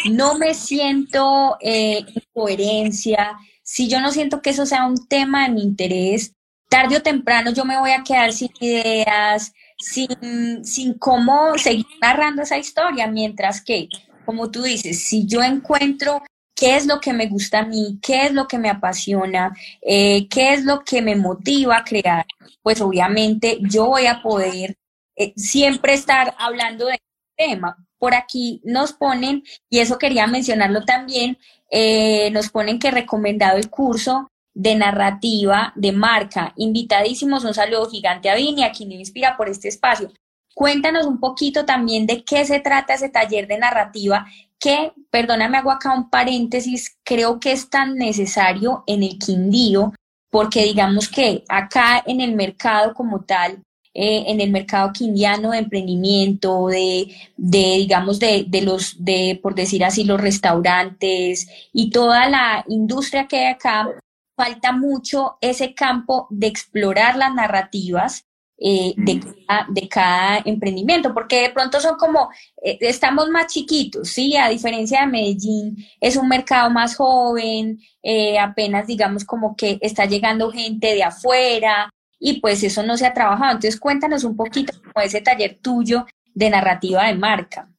no me siento eh, en coherencia, si yo no siento que eso sea un tema de mi interés, tarde o temprano yo me voy a quedar sin ideas, sin, sin cómo seguir narrando esa historia, mientras que, como tú dices, si yo encuentro qué es lo que me gusta a mí, qué es lo que me apasiona, eh, qué es lo que me motiva a crear, pues obviamente yo voy a poder eh, siempre estar hablando de este tema. Por aquí nos ponen, y eso quería mencionarlo también, eh, nos ponen que recomendado el curso de narrativa de marca. Invitadísimos, un saludo gigante a Vini, a quien me inspira por este espacio. Cuéntanos un poquito también de qué se trata ese taller de narrativa que, perdóname, hago acá un paréntesis, creo que es tan necesario en el Quindío, porque digamos que acá en el mercado como tal, eh, en el mercado quindiano de emprendimiento, de, de digamos, de, de, los, de, por decir así, los restaurantes y toda la industria que hay acá, falta mucho ese campo de explorar las narrativas eh, de, cada, de, cada, emprendimiento, porque de pronto son como, eh, estamos más chiquitos, ¿sí? A diferencia de Medellín, es un mercado más joven, eh, apenas digamos como que está llegando gente de afuera y pues eso no se ha trabajado. Entonces cuéntanos un poquito como ese taller tuyo de narrativa de marca.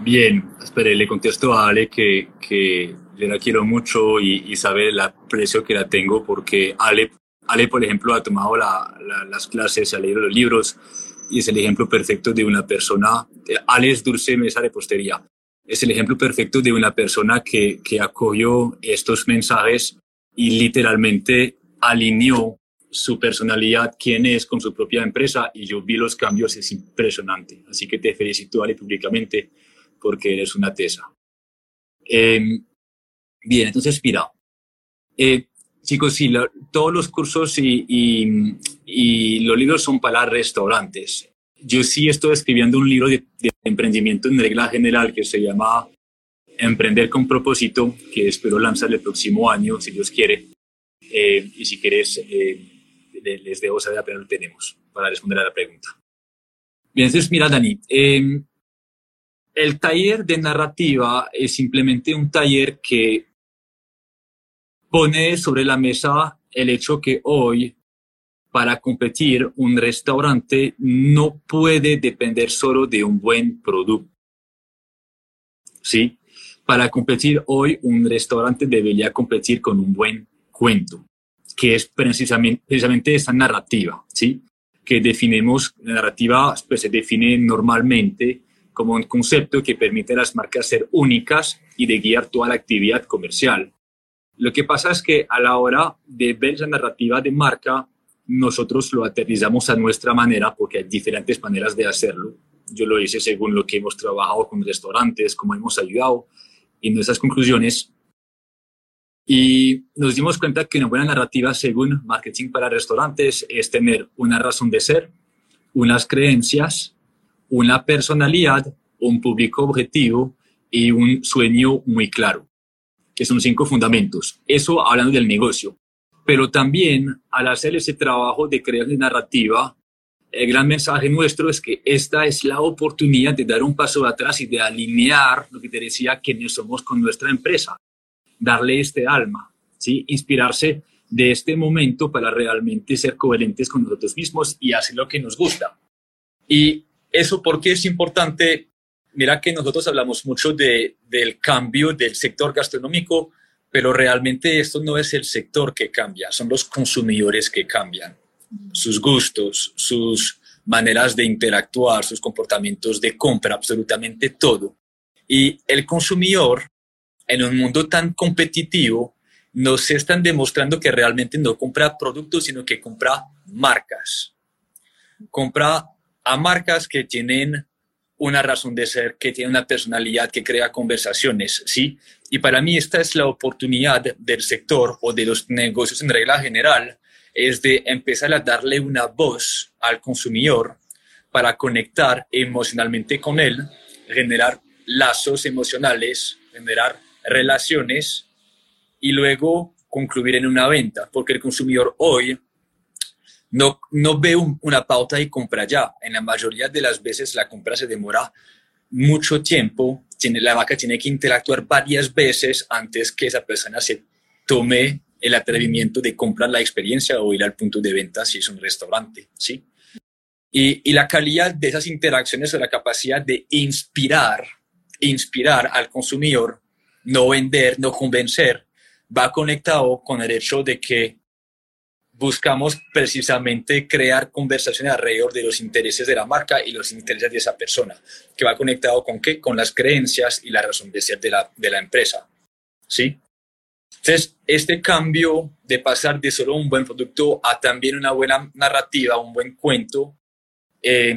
Bien, espere, le contesto a Ale que, que yo la quiero mucho y, y sabe el aprecio que la tengo porque Ale Ale, por ejemplo, ha tomado las clases, ha leído los libros y es el ejemplo perfecto de una persona. Ale es dulce mesa de postería. Es el ejemplo perfecto de una persona que, que acogió estos mensajes y literalmente alineó su personalidad, quién es con su propia empresa y yo vi los cambios, es impresionante. Así que te felicito, Ale, públicamente porque eres una tesa. Em, bien, entonces, mira, eh, Chicos, sí, todos los cursos y, y, los libros son para restaurantes. Yo sí estoy escribiendo un libro de, emprendimiento en regla general que se llama Emprender con propósito, que espero lanzar el próximo año, si Dios quiere. Eh, y si quieres, eh, les debo saber apenas lo tenemos para responder a la pregunta. Bien, entonces, mira, Dani, em, el taller de narrativa es simplemente un taller que pone sobre la mesa el hecho que hoy para competir un restaurante no puede depender solo de un buen producto. ¿Sí? Para competir hoy un restaurante debería competir con un buen cuento, que es precisamente, precisamente esa narrativa, ¿sí? Que definimos, la narrativa pues, se define normalmente como un concepto que permite a las marcas ser únicas y de guiar toda la actividad comercial Lo que pasa es que a la hora de ver esa narrativa de marca, nosotros lo aterrizamos a nuestra manera porque hay diferentes maneras de hacerlo. Yo lo hice según lo que hemos trabajado con restaurantes, cómo hemos ayudado y nuestras conclusiones. Y nos dimos cuenta que una buena narrativa según marketing para restaurantes es tener una razón de ser, unas creencias, una personalidad, un público objetivo y un sueño muy claro, que son cinco fundamentos. Eso hablando del negocio. Pero también al hacer ese trabajo de crear una narrativa, el gran mensaje nuestro es que esta es la oportunidad de dar un paso atrás y de alinear lo que te decía quiénes somos con nuestra empresa, darle este alma, ¿sí? inspirarse de este momento para realmente ser coherentes con nosotros mismos y hacer lo que nos gusta. Y eso porque es importante, mira que nosotros hablamos mucho de, del cambio del sector gastronómico, pero realmente esto no es el sector que cambia, son los consumidores que cambian sus gustos, sus maneras de interactuar, sus comportamientos de compra, absolutamente todo. Y el consumidor, en un mundo tan competitivo, nos están demostrando que realmente no compra productos, sino que compra marcas. Compra a marcas que tienen una razón de ser, que tienen una personalidad, que crea conversaciones, ¿sí? Y para mí esta es la oportunidad del sector o de los negocios en regla general es de empezar a darle una voz al consumidor para conectar emocionalmente con él, generar lazos emocionales, generar relaciones y luego concluir en una venta, porque el consumidor hoy no, no ve una pauta y compra ya. En la mayoría de las veces la compra se demora mucho tiempo, tiene, la vaca tiene que interactuar varias veces antes que esa persona se tome el atrevimiento de comprar la experiencia o ir al punto de venta si es un restaurante, ¿sí? Y, la calidad de esas interacciones o la capacidad de inspirar, inspirar al consumidor, no vender, no convencer, va conectado con el hecho de que buscamos precisamente crear conversaciones alrededor de los intereses de la marca y los intereses de esa persona, que va conectado con qué? Con las creencias y la razón de ser de la, de la empresa. ¿Sí? Entonces, este cambio de pasar de solo un buen producto a también una buena narrativa, un buen cuento, eh,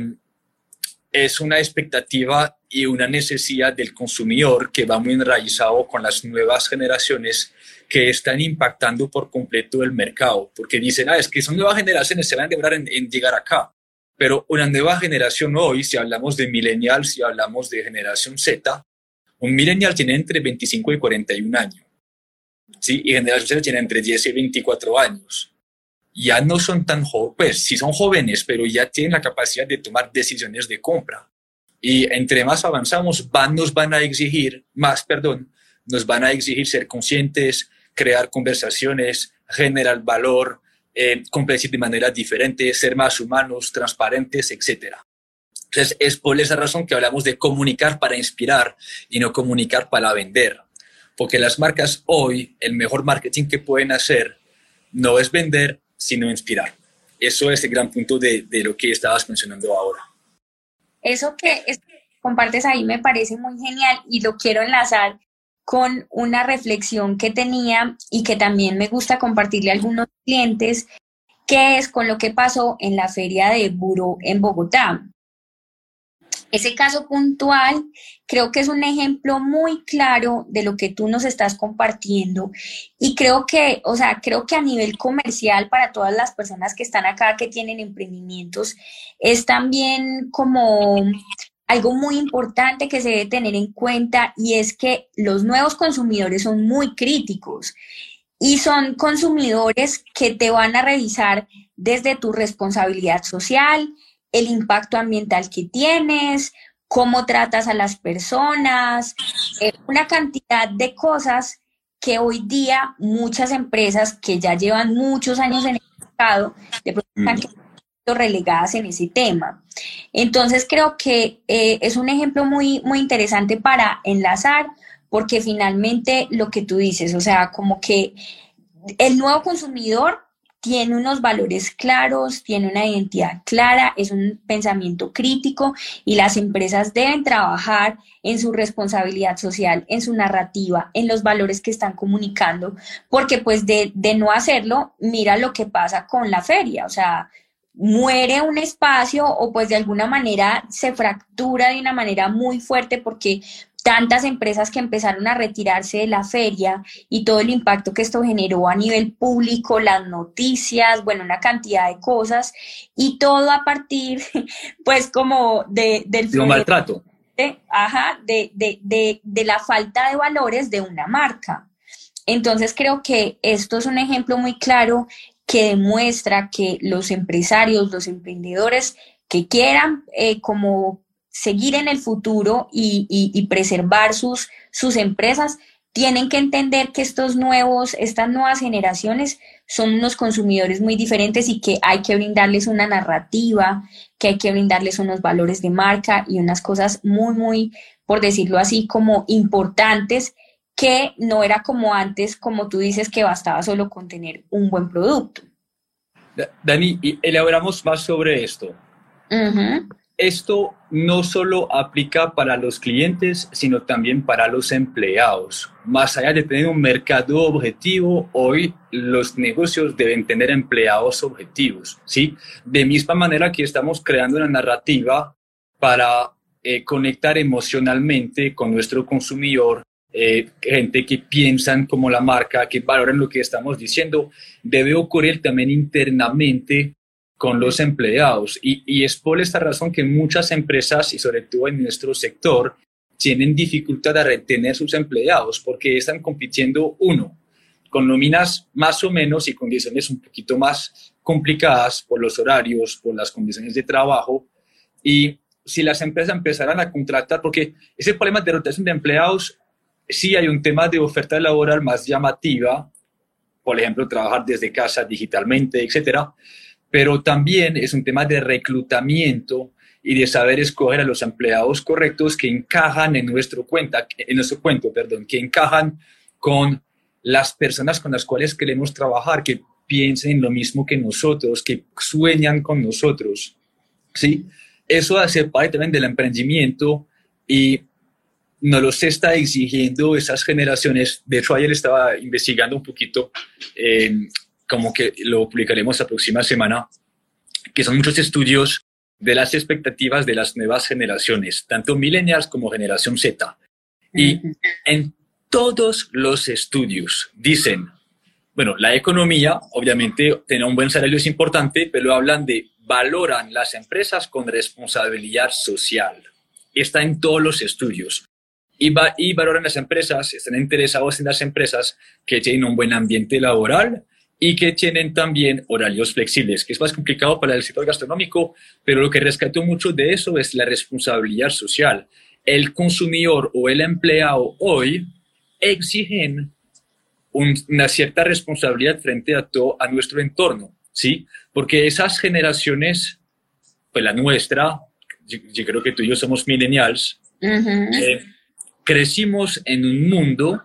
es una expectativa y una necesidad del consumidor que va muy enraizado con las nuevas generaciones que están impactando por completo el mercado, porque dicen, ah, es que son nuevas generaciones, se van a demorar en, en llegar acá. Pero una nueva generación hoy, si hablamos de millennials, si hablamos de generación Z, un millennial tiene entre 25 y 41 años ¿sí? Y generación tiene entre 10 y 24 años. Ya no son tan jóvenes, pues sí son jóvenes, pero ya tienen la capacidad de tomar decisiones de compra. Y entre más avanzamos, van, nos van a exigir, más, perdón, nos van a exigir ser conscientes, crear conversaciones, generar valor, eh, competir de manera diferente, ser más humanos, transparentes, etc. Entonces, es por esa razón que hablamos de comunicar para inspirar y no comunicar para vender porque las marcas hoy, el mejor marketing que pueden hacer no es vender, sino inspirar. Eso es el gran punto de, lo que estabas mencionando ahora. Eso que compartes ahí me parece muy genial y lo quiero enlazar con una reflexión que tenía y que también me gusta compartirle a algunos clientes, que es con lo que pasó en la feria de Buro en Bogotá. Ese caso puntual creo que es un ejemplo muy claro de lo que tú nos estás compartiendo. Y creo que, o sea, creo que a nivel comercial para todas las personas que están acá que tienen emprendimientos es también como algo muy importante que se debe tener en cuenta y es que los nuevos consumidores son muy críticos y son consumidores que te van a revisar desde tu responsabilidad social, el impacto ambiental que tienes, cómo tratas a las personas, eh, una cantidad de cosas que hoy día muchas empresas que ya llevan muchos años en el mercado de pronto están mm. relegadas en ese tema. Entonces creo que eh, es un ejemplo muy, muy interesante para enlazar, porque finalmente lo que tú dices, o sea, como que el nuevo consumidor tiene unos valores claros, tiene una identidad clara, es un pensamiento crítico y las empresas deben trabajar en su responsabilidad social, en su narrativa, en los valores que están comunicando, porque pues de, de no hacerlo, mira lo que pasa con la feria, o sea, muere un espacio o pues de alguna manera se fractura de una manera muy fuerte porque tantas empresas que empezaron a retirarse de la feria y todo el impacto que esto generó a nivel público, las noticias, bueno, una cantidad de cosas y todo a partir, pues, como de, del... De maltrato. De, ajá, de, de, de, de la falta de valores de una marca. Entonces creo que esto es un ejemplo muy claro que demuestra que los empresarios, los emprendedores que quieran eh, como seguir en el futuro y, preservar sus, sus empresas, tienen que entender que estos nuevos, estas nuevas generaciones son unos consumidores muy diferentes y que hay que brindarles una narrativa, que hay que brindarles unos valores de marca y unas cosas muy, muy, por decirlo así, como importantes, que no era como antes, como tú dices, que bastaba solo con tener un buen producto. Dani, elaboramos más sobre esto esto no solo aplica para los clientes, sino también para los empleados. Más allá de tener un mercado objetivo, hoy los negocios deben tener empleados objetivos, ¿sí? De misma manera que estamos creando una narrativa para eh, conectar emocionalmente con nuestro consumidor, eh, gente que piensan como la marca, que valoran lo que estamos diciendo, debe ocurrir también internamente con los empleados. Y, es por esta razón que muchas empresas, y sobre todo en nuestro sector, tienen dificultad de retener sus empleados porque están compitiendo, uno, con nóminas más o menos y condiciones un poquito más complicadas por los horarios, por las condiciones de trabajo. Y si las empresas empezaran a contratar, porque ese problema de rotación de empleados, sí hay un tema de oferta laboral más llamativa, por ejemplo, trabajar desde casa digitalmente, etcétera, pero también es un tema de reclutamiento y de saber escoger a los empleados correctos que encajan en nuestro, cuenta, en nuestro cuento, perdón, que encajan con las personas con las cuales queremos trabajar, que piensen lo mismo que nosotros, que sueñan con nosotros. ¿sí? Eso hace parte también del emprendimiento y nos los está exigiendo esas generaciones. De hecho, ayer estaba investigando un poquito eh, como que lo publicaremos la próxima semana, que son muchos estudios de las expectativas de las nuevas generaciones, tanto millennials como generación Z. Y en todos los estudios dicen, bueno, la economía, obviamente, tener un buen salario es importante, pero hablan de valoran las empresas con responsabilidad social. Está en todos los estudios. Y, va, y valoran las empresas, están interesados en las empresas que tienen un buen ambiente laboral, y que tienen también horarios flexibles, que es más complicado para el sector gastronómico, pero lo que rescató mucho de eso es la responsabilidad social. El consumidor o el empleado hoy exigen una cierta responsabilidad frente a todo a nuestro entorno, ¿sí? Porque esas generaciones, pues la nuestra, yo, creo que tú y yo somos millennials, eh, crecimos en un mundo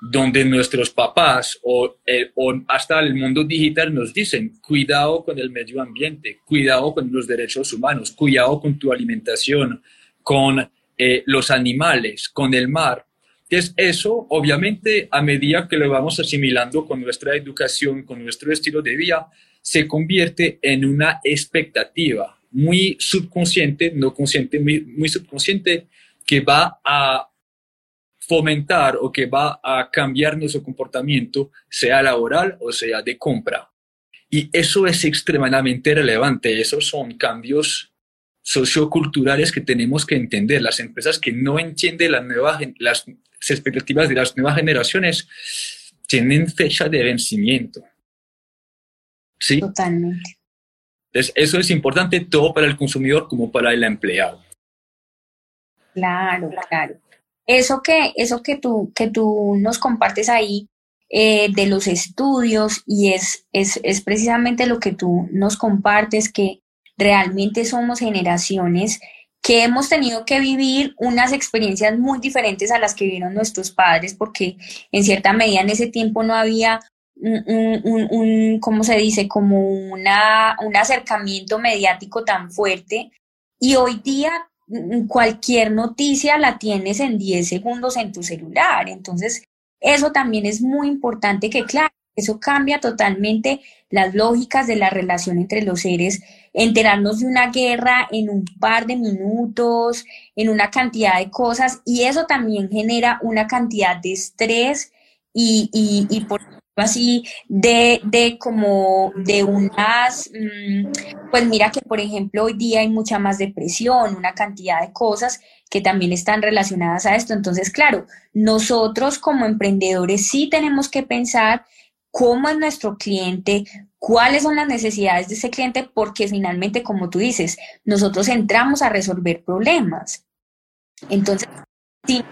donde nuestros papás eh, o, hasta el mundo digital nos dicen, cuidado con el medio ambiente, cuidado con los derechos humanos, cuidado con tu alimentación, con eh, los animales, con el mar. Entonces, eso, obviamente, a medida que lo vamos asimilando con nuestra educación, con nuestro estilo de vida, se convierte en una expectativa muy subconsciente, no consciente, muy subconsciente, que va a fomentar o que va a cambiar nuestro comportamiento, sea laboral o sea de compra. Y eso es extremadamente relevante. Esos son cambios socioculturales que tenemos que entender. Las empresas que no entienden las, nuevas, las expectativas de las nuevas generaciones tienen fecha de vencimiento. ¿Sí? Totalmente. Entonces, eso es importante todo para el consumidor como para el empleado. Claro, claro. Eso que, eso que tú, que tú nos compartes ahí eh, de los estudios y es, es, es precisamente lo que tú nos compartes, que realmente somos generaciones que hemos tenido que vivir unas experiencias muy diferentes a las que vivieron nuestros padres, porque en cierta medida en ese tiempo no había un, un, ¿cómo se dice? Como una, un acercamiento mediático tan fuerte. Y hoy día cualquier noticia la tienes en 10 segundos en tu celular. Entonces, eso también es muy importante que, claro, eso cambia totalmente las lógicas de la relación entre los seres. Enterarnos de una guerra en un par de minutos, en una cantidad de cosas, y eso también genera una cantidad de estrés y, y, y por así de, de como de unas, mm, pues mira que por ejemplo hoy día hay mucha más depresión, una cantidad de cosas que también están relacionadas a esto. Entonces, claro, nosotros como emprendedores sí tenemos que pensar cómo es nuestro cliente, cuáles son las necesidades de ese cliente, porque finalmente, como tú dices, nosotros entramos a resolver problemas. Entonces, si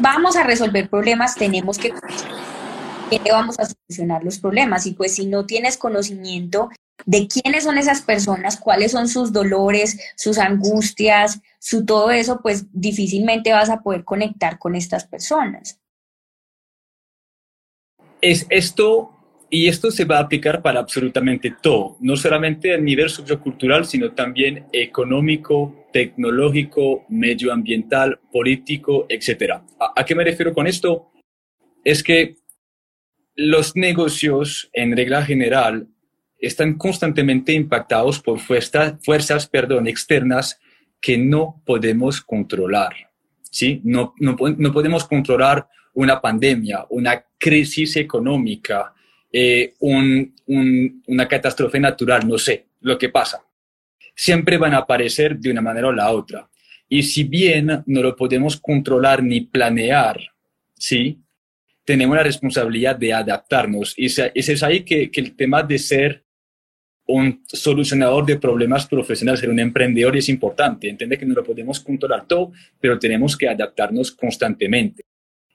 vamos a resolver problemas, tenemos que vamos a solucionar los problemas. Y pues si no tienes conocimiento de quiénes son esas personas, cuáles son sus dolores, sus angustias, su todo eso, pues difícilmente vas a poder conectar con estas personas. Es esto, y esto se va a aplicar para absolutamente todo, no solamente a nivel sociocultural, sino también económico, tecnológico, medioambiental, político, etc. ¿A, qué me refiero con esto? Es que los negocios, en regla general, están constantemente impactados por fuerzas, fuerzas perdón, externas que no podemos controlar. ¿sí? No, no, podemos controlar una pandemia, una crisis económica, eh, una catástrofe natural, no sé, lo que pasa. Siempre van a aparecer de una manera o la otra. Y si bien no lo podemos controlar ni planear, ¿sí? Tenemos la responsabilidad de adaptarnos. Y es ahí que, el tema de ser un solucionador de problemas profesionales, ser un emprendedor es importante. Entiende que no lo podemos controlar todo, pero tenemos que adaptarnos constantemente.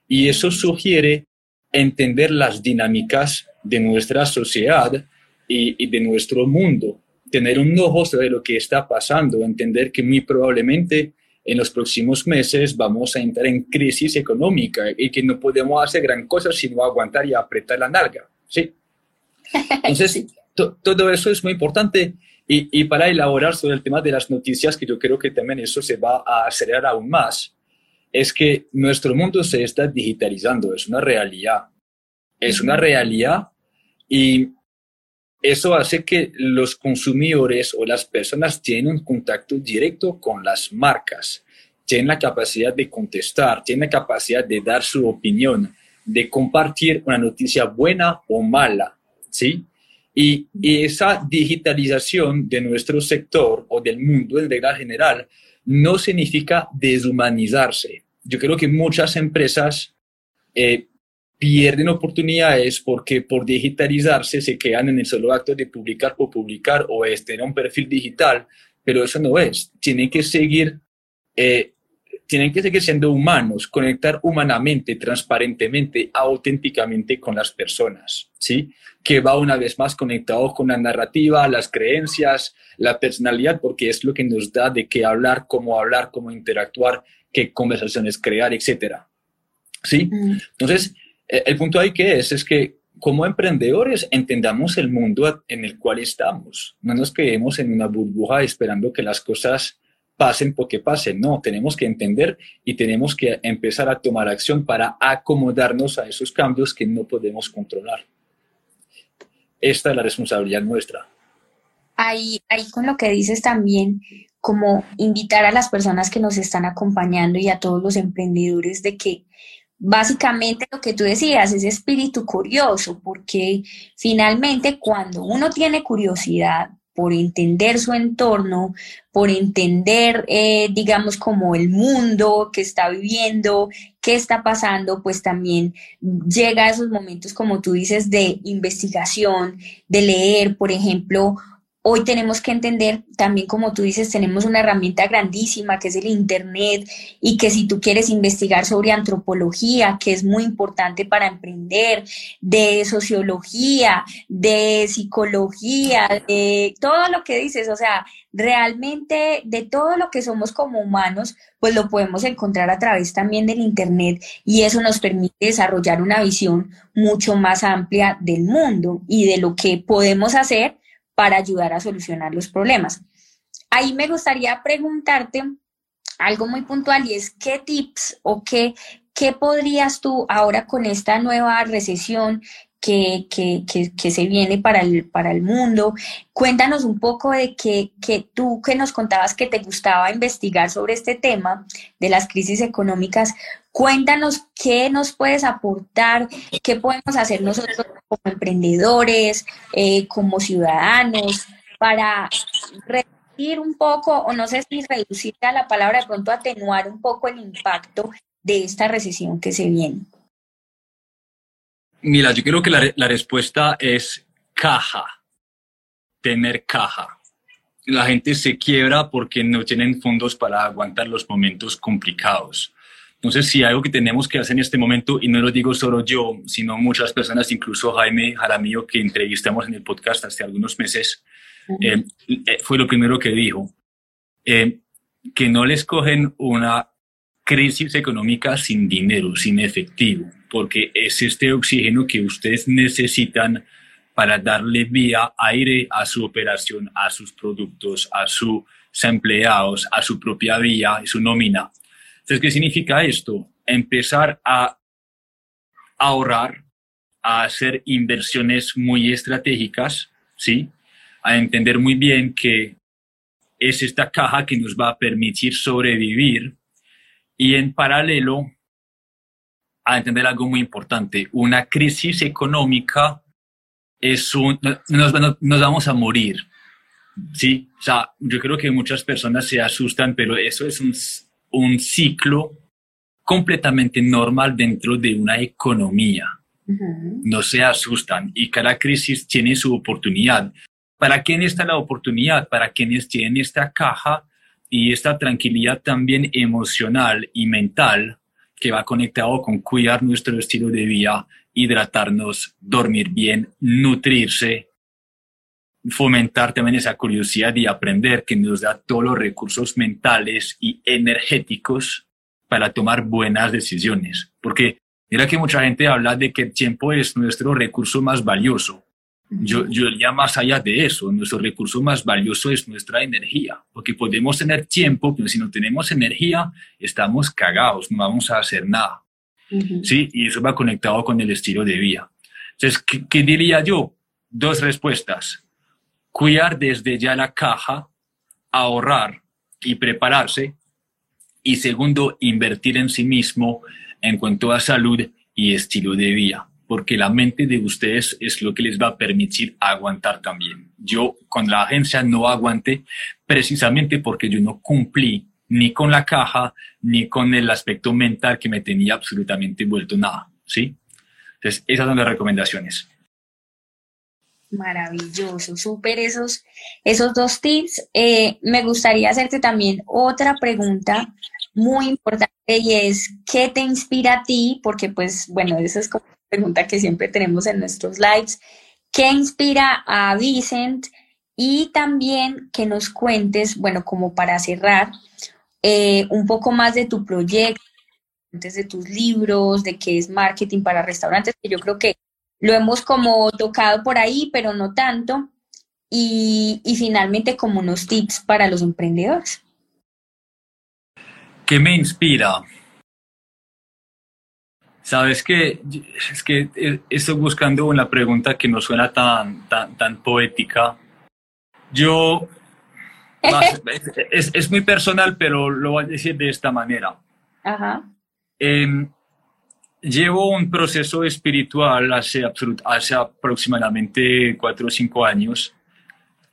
Y eso sugiere entender las dinámicas de nuestra sociedad y, y de nuestro mundo, tener un ojo sobre lo que está pasando, entender que muy probablemente en los próximos meses vamos a entrar en crisis económica y que no podemos hacer gran cosa sino aguantar y apretar la nalga. ¿sí? Entonces, todo eso es muy importante. Y, y, para elaborar sobre el tema de las noticias, que yo creo que también eso se va a acelerar aún más, es que nuestro mundo se está digitalizando, es una realidad. Es una realidad y eso hace que los consumidores o las personas tienen contacto directo con las marcas, tienen la capacidad de contestar, tienen la capacidad de dar su opinión, de compartir una noticia buena o mala, ¿sí? Y, esa digitalización de nuestro sector o del mundo en regla general no significa deshumanizarse. Yo creo que muchas empresas eh, pierden oportunidades porque por digitalizarse se quedan en el solo acto de publicar por publicar o es tener un perfil digital, pero eso no es. Tienen que seguir, eh, tienen que seguir siendo humanos, conectar humanamente, transparentemente, auténticamente con las personas, ¿sí? Que va una vez más conectado con la narrativa, las creencias, la personalidad, porque es lo que nos da de qué hablar, cómo hablar, cómo interactuar, qué conversaciones crear, etcétera. ¿Sí? Entonces, el punto ahí que es, es que como emprendedores entendamos el mundo en el cual estamos. No nos quedemos en una burbuja esperando que las cosas pasen porque pasen. No, tenemos que entender y tenemos que empezar a tomar acción para acomodarnos a esos cambios que no podemos controlar. Esta es la responsabilidad nuestra. Ahí, ahí con lo que dices también, como invitar a las personas que nos están acompañando y a todos los emprendedores de que básicamente lo que tú decías, es espíritu curioso, porque finalmente cuando uno tiene curiosidad por entender su entorno, por entender, eh, digamos, como el mundo que está viviendo, qué está pasando, pues también llega a esos momentos, como tú dices, de investigación, de leer, por ejemplo, Hoy tenemos que entender también, como tú dices, tenemos una herramienta grandísima que es el Internet y que si tú quieres investigar sobre antropología, que es muy importante para emprender, de sociología, de psicología, de todo lo que dices, o sea, realmente de todo lo que somos como humanos, pues lo podemos encontrar a través también del Internet y eso nos permite desarrollar una visión mucho más amplia del mundo y de lo que podemos hacer para ayudar a solucionar los problemas. Ahí me gustaría preguntarte algo muy puntual y es qué tips o qué, qué podrías tú ahora con esta nueva recesión que, que, que, se viene para el, para el mundo. Cuéntanos un poco de que, que tú que nos contabas que te gustaba investigar sobre este tema de las crisis económicas. Cuéntanos qué nos puedes aportar, qué podemos hacer nosotros como emprendedores, eh, como ciudadanos, para reducir un poco, o no sé si reducir a la palabra, de pronto atenuar un poco el impacto de esta recesión que se viene. Mira, yo creo que la, la respuesta es caja, tener caja. La gente se quiebra porque no tienen fondos para aguantar los momentos complicados. Entonces, si algo que tenemos que hacer en este momento, y no lo digo solo yo, sino muchas personas, incluso Jaime Jaramillo, que entrevistamos en el podcast hace algunos meses, eh, eh, fue lo primero que dijo, eh, que no les cogen una crisis económica sin dinero, sin efectivo porque es este oxígeno que ustedes necesitan para darle vía, aire a su operación, a sus productos, a sus empleados, a su propia vía y su nómina. Entonces, ¿qué significa esto? Empezar a ahorrar, a hacer inversiones muy estratégicas, ¿sí? A entender muy bien que es esta caja que nos va a permitir sobrevivir y en paralelo a entender algo muy importante. Una crisis económica es un, nos, nos vamos a morir. Sí, o sea, yo creo que muchas personas se asustan, pero eso es un, un ciclo completamente normal dentro de una economía. No se asustan y cada crisis tiene su oportunidad. ¿Para quién está la oportunidad? Para quienes tienen esta caja y esta tranquilidad también emocional y mental que va conectado con cuidar nuestro estilo de vida, hidratarnos, dormir bien, nutrirse, fomentar también esa curiosidad y aprender que nos da todos los recursos mentales y energéticos para tomar buenas decisiones. Porque mira que mucha gente habla de que el tiempo es nuestro recurso más valioso. Yo, yo ya más allá de eso, nuestro recurso más valioso es nuestra energía, porque podemos tener tiempo, pero si no tenemos energía, estamos cagados, no vamos a hacer nada. ¿Sí? Y eso va conectado con el estilo de vida. Entonces, ¿qué, ¿qué, diría yo? Dos respuestas. Cuidar desde ya la caja, ahorrar y prepararse. Y segundo, invertir en sí mismo en cuanto a salud y estilo de vida porque la mente de ustedes es lo que les va a permitir aguantar también. Yo con la agencia no aguanté precisamente porque yo no cumplí ni con la caja ni con el aspecto mental que me tenía absolutamente vuelto nada, ¿sí? Entonces, esas son las recomendaciones. Maravilloso, súper esos, esos dos tips. Eh, me gustaría hacerte también otra pregunta muy importante y es, ¿qué te inspira a ti? Porque pues, bueno, eso es como pregunta que siempre tenemos en nuestros lives. ¿Qué inspira a Vicent? Y también que nos cuentes, bueno, como para cerrar, eh, un poco más de tu proyecto, de tus libros, de qué es marketing para restaurantes, que yo creo que lo hemos como tocado por ahí, pero no tanto. Y, y finalmente como unos tips para los emprendedores. ¿Qué me inspira? Sabes que es que estoy buscando una pregunta que no suena tan, tan, tan poética. Yo, es, es, muy personal, pero lo voy a decir de esta manera. Ajá. Em, llevo un proceso espiritual hace, hace aproximadamente cuatro o cinco años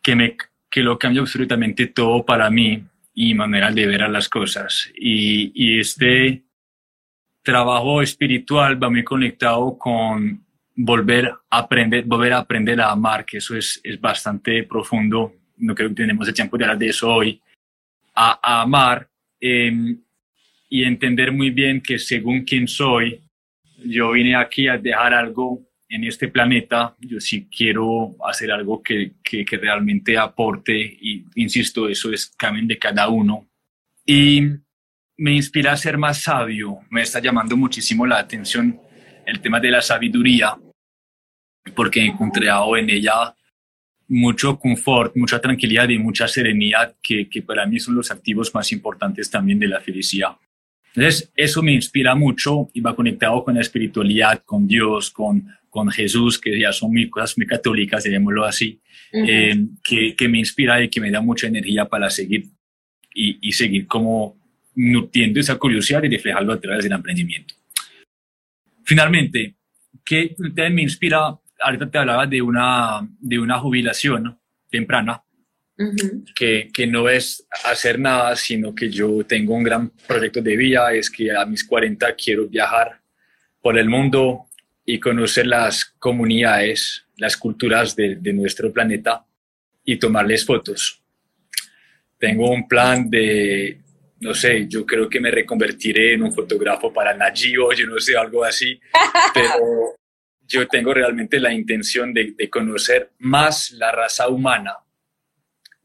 que, me, que lo cambió absolutamente todo para mí y manera de ver a las cosas. Y, y este trabajo espiritual va muy conectado con volver a aprender, volver a aprender a amar, que eso es, es bastante profundo. No creo que tenemos el tiempo de hablar de eso hoy, a, amar em, y entender muy bien que según quién soy, yo vine aquí a dejar algo en este planeta, yo sí quiero hacer algo que, que, que realmente aporte y, insisto, eso es camino de cada uno. Y me inspira a ser más sabio, me está llamando muchísimo la atención el tema de la sabiduría, porque he encontrado en ella mucho confort, mucha tranquilidad y mucha serenidad que, que para mí son los activos más importantes también de la felicidad. Entonces, eso me inspira mucho y va conectado con la espiritualidad, con Dios, con, con Jesús, que ya son muy, cosas muy católicas, digámoslo así, eh, que, que, me inspira y que me da mucha energía para seguir y, y seguir como nutriendo esa curiosidad y reflejarlo a través del emprendimiento. Finalmente, ¿qué me inspira? Ahorita te hablaba de una, de una jubilación temprana, que, que, no es hacer nada, sino que yo tengo un gran proyecto de vida, es que a mis 40 quiero viajar por el mundo y conocer las comunidades, las culturas de, de nuestro planeta y tomarles fotos. Tengo un plan de, no sé, yo creo que me reconvertiré en un fotógrafo para Nagio, yo no sé, algo así, pero yo tengo realmente la intención de, de conocer más la raza humana,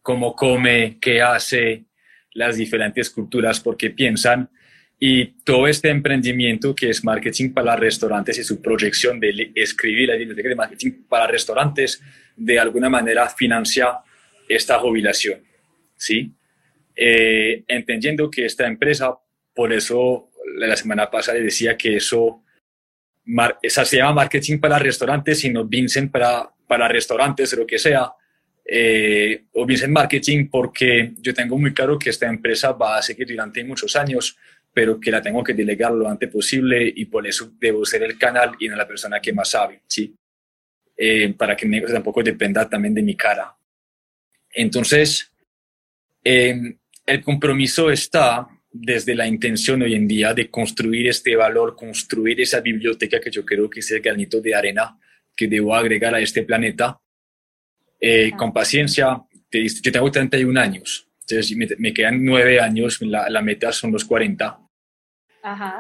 cómo come, qué hace, las diferentes culturas, porque piensan. Y todo este emprendimiento que es marketing para restaurantes y su proyección de escribir la biblioteca de marketing para restaurantes, de alguna manera financia esta jubilación. ¿sí? Eh, entendiendo que esta empresa, por eso la semana pasada decía que eso, esa se llama marketing para restaurantes, sino Vincent para, para restaurantes, lo que sea, eh, o Vincent Marketing, porque yo tengo muy claro que esta empresa va a seguir durante muchos años, pero que la tengo que delegar lo antes posible y por eso debo ser el canal y no la persona que más sabe, ¿sí? Eh, para que mi tampoco dependa también de mi cara. Entonces, eh, el compromiso está desde la intención hoy en día de construir este valor, construir esa biblioteca que yo creo que es el granito de arena que debo agregar a este planeta. Eh, con paciencia, yo tengo 31 años, entonces me, quedan 9 años, la, la, meta son los 40.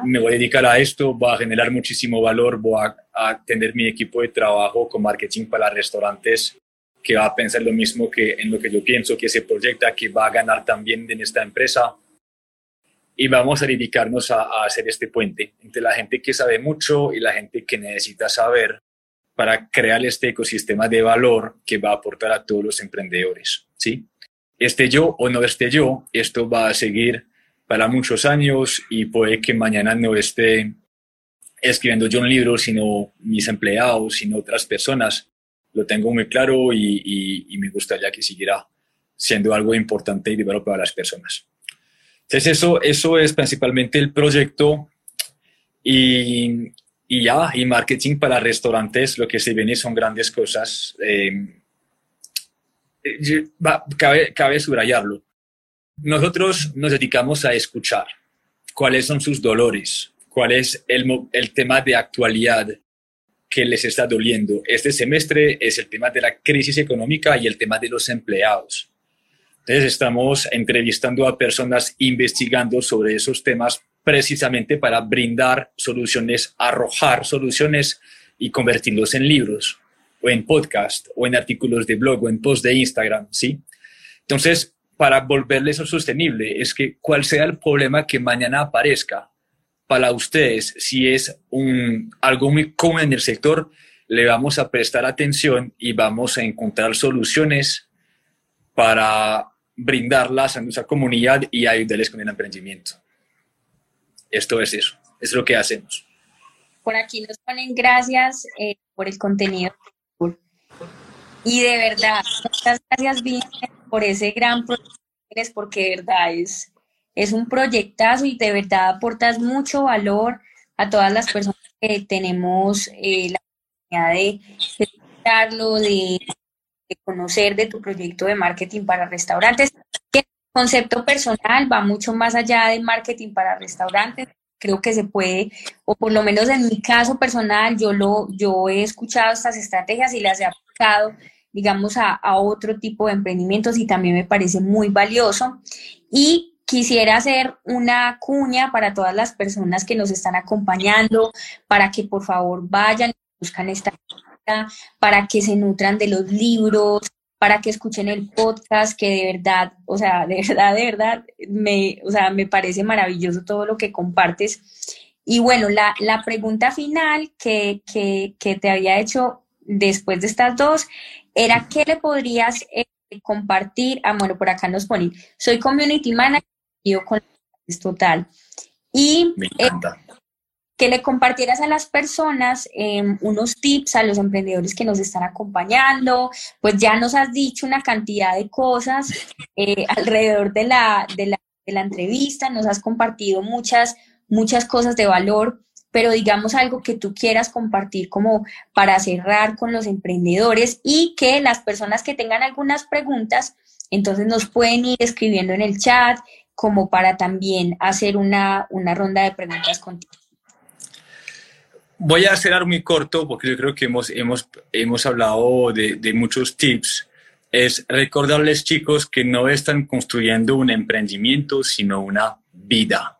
Me voy a dedicar a esto, voy a generar muchísimo valor, voy a, a tener mi equipo de trabajo con marketing para restaurantes que va a pensar lo mismo que en lo que yo pienso, que se proyecta, que va a ganar también en esta empresa. Y vamos a dedicarnos a, hacer este puente entre la gente que sabe mucho y la gente que necesita saber para crear este ecosistema de valor que va a aportar a todos los emprendedores. ¿sí? Esté yo o no esté yo, esto va a seguir para muchos años y puede que mañana no esté escribiendo yo un libro, sino mis empleados, sino otras personas lo tengo muy claro y, y, me gustaría que siguiera siendo algo importante y divertido para las personas. Entonces eso, eso es principalmente el proyecto y, y, ya, y marketing para restaurantes, lo que se viene son grandes cosas. Eh, cabe, cabe subrayarlo. Nosotros nos dedicamos a escuchar cuáles son sus dolores, cuál es el, el tema de actualidad, que les está doliendo. Este semestre es el tema de la crisis económica y el tema de los empleados. Entonces estamos entrevistando a personas investigando sobre esos temas precisamente para brindar soluciones, arrojar soluciones y convertirlos en libros o en podcast o en artículos de blog o en post de Instagram, ¿sí? Entonces, para volverles sostenible es que cuál sea el problema que mañana aparezca, para ustedes, si es un, algo muy común en el sector, le vamos a prestar atención y vamos a encontrar soluciones para brindarlas a nuestra comunidad y ayudarles con el emprendimiento. Esto es eso, es lo que hacemos. Por aquí nos ponen gracias eh, por el contenido. Y de verdad, muchas gracias, bien por ese gran proyecto, porque de verdad es, es un proyectazo y de verdad aportas mucho valor a todas las personas que tenemos eh, la oportunidad de escucharlo, de, conocer de tu proyecto de marketing para restaurantes. El concepto personal va mucho más allá de marketing para restaurantes. Creo que se puede, o por lo menos en mi caso personal, yo lo, yo he escuchado estas estrategias y las he aplicado digamos, a, a otro tipo de emprendimientos y también me parece muy valioso. Y quisiera hacer una cuña para todas las personas que nos están acompañando, para que por favor vayan buscan esta para que se nutran de los libros, para que escuchen el podcast, que de verdad, o sea, de verdad, de verdad, me, o sea, me parece maravilloso todo lo que compartes. Y bueno, la, la pregunta final que, que, que, te había hecho después de estas dos era, ¿qué le podrías eh, compartir? Ah, bueno, por acá nos ponen, soy community manager, con es total. Y me encanta. Eh, que le compartieras a las personas em, unos tips a los emprendedores que nos están acompañando. Pues ya nos has dicho una cantidad de cosas eh, alrededor de la, de, la, de la entrevista, nos has compartido muchas, muchas cosas de valor, pero digamos algo que tú quieras compartir como para cerrar con los emprendedores y que las personas que tengan algunas preguntas, entonces nos pueden ir escribiendo en el chat como para también hacer una, una ronda de preguntas contigo. Voy a hacer algo muy corto porque yo creo que hemos, hemos, hemos hablado de, de muchos tips. Es recordarles, chicos, que no están construyendo un emprendimiento, sino una vida.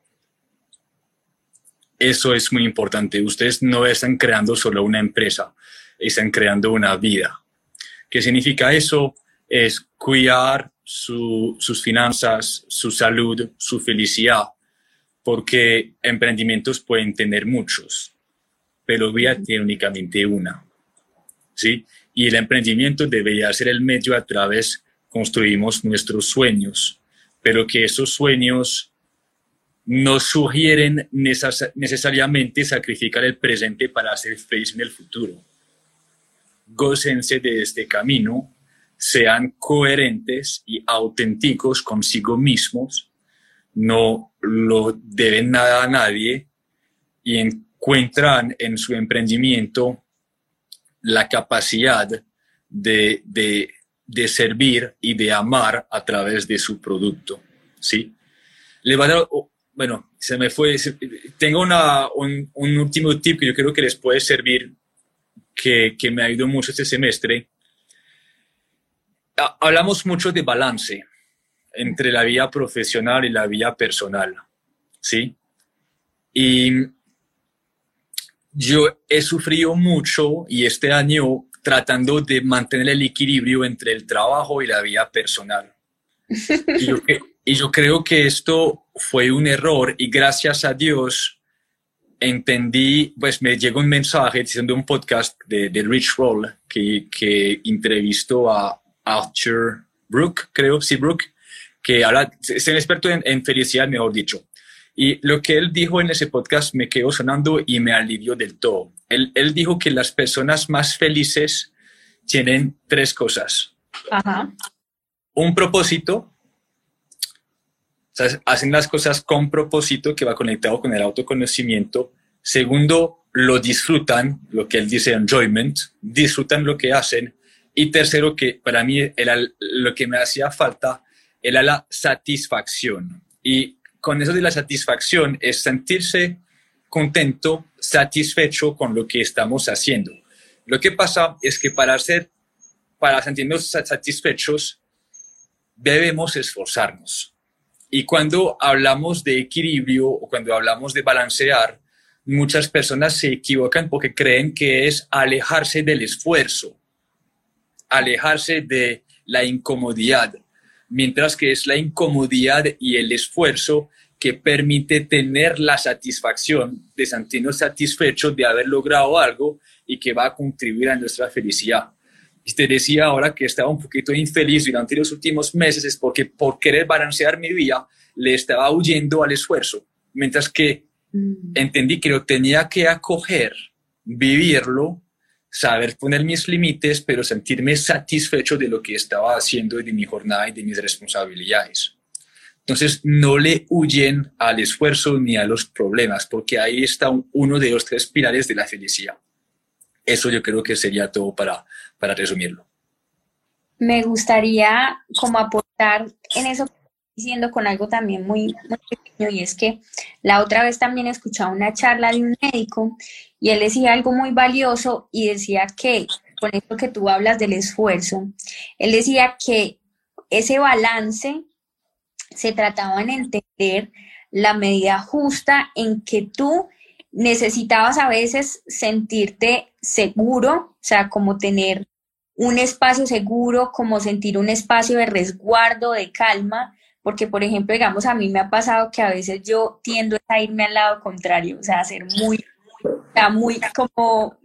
Eso es muy importante. Ustedes no están creando solo una empresa, están creando una vida. ¿Qué significa eso? Es cuidar su, sus finanzas, su salud, su felicidad, porque emprendimientos pueden tener muchos pero vida tiene únicamente una. ¿sí? Y el emprendimiento debería ser el medio a través construimos nuestros sueños, pero que esos sueños no sugieren necesariamente sacrificar el presente para ser feliz en el futuro. Gócense de este camino, sean coherentes y auténticos consigo mismos, no lo deben nada a nadie y en encuentran en su emprendimiento la capacidad de, de, de, servir y de amar a través de su producto. ¿sí? Le va a bueno, se me fue, tengo una, un, un, último tip que yo creo que les puede servir, que, que me ha ayudado mucho este semestre. Hablamos mucho de balance entre la vida profesional y la vida personal, ¿sí? Y yo he sufrido mucho y este año tratando de mantener el equilibrio entre el trabajo y la vida personal. Y yo, y yo creo que esto fue un error y gracias a Dios entendí, pues me llegó un mensaje diciendo un podcast de, de Rich Roll que, que entrevistó a Arthur Brooke, creo, sí, Brooke, que habla, es un experto en, en felicidad, mejor dicho. Y lo que él dijo en ese podcast me quedó sonando y me alivió del todo. Él, él dijo que las personas más felices tienen tres cosas. Ajá. Un propósito, o sea, hacen las cosas con propósito que va conectado con el autoconocimiento. Segundo, lo disfrutan, lo que él dice enjoyment, disfrutan lo que hacen. Y tercero, que para mí era lo que me hacía falta, era la satisfacción. Y con eso de la satisfacción es sentirse contento, satisfecho con lo que estamos haciendo. Lo que pasa es que para ser, para sentirnos satisfechos, debemos esforzarnos. Y cuando hablamos de equilibrio o cuando hablamos de balancear, muchas personas se equivocan porque creen que es alejarse del esfuerzo, alejarse de la incomodidad mientras que es la incomodidad y el esfuerzo que permite tener la satisfacción de sentirnos satisfechos de haber logrado algo y que va a contribuir a nuestra felicidad. Y te decía ahora que estaba un poquito infeliz durante los últimos meses es porque por querer balancear mi vida le estaba huyendo al esfuerzo, mientras que mm. entendí que lo tenía que acoger, vivirlo saber poner mis límites, pero sentirme satisfecho de lo que estaba haciendo y de mi jornada y de mis responsabilidades. Entonces, no le huyen al esfuerzo ni a los problemas, porque ahí está uno de los tres pilares de la felicidad. Eso yo creo que sería todo para, para resumirlo. Me gustaría como aportar en eso diciendo con algo también muy, pequeño y es que la otra vez también escuchaba una charla de un médico y él decía algo muy valioso y decía que con esto que tú hablas del esfuerzo. Él decía que ese balance se trataba en entender la medida justa en que tú necesitabas a veces sentirte seguro, o sea, como tener un espacio seguro, como sentir un espacio de resguardo, de calma, porque por ejemplo, digamos, a mí me ha pasado que a veces yo tiendo a irme al lado contrario, o sea, a ser muy, muy como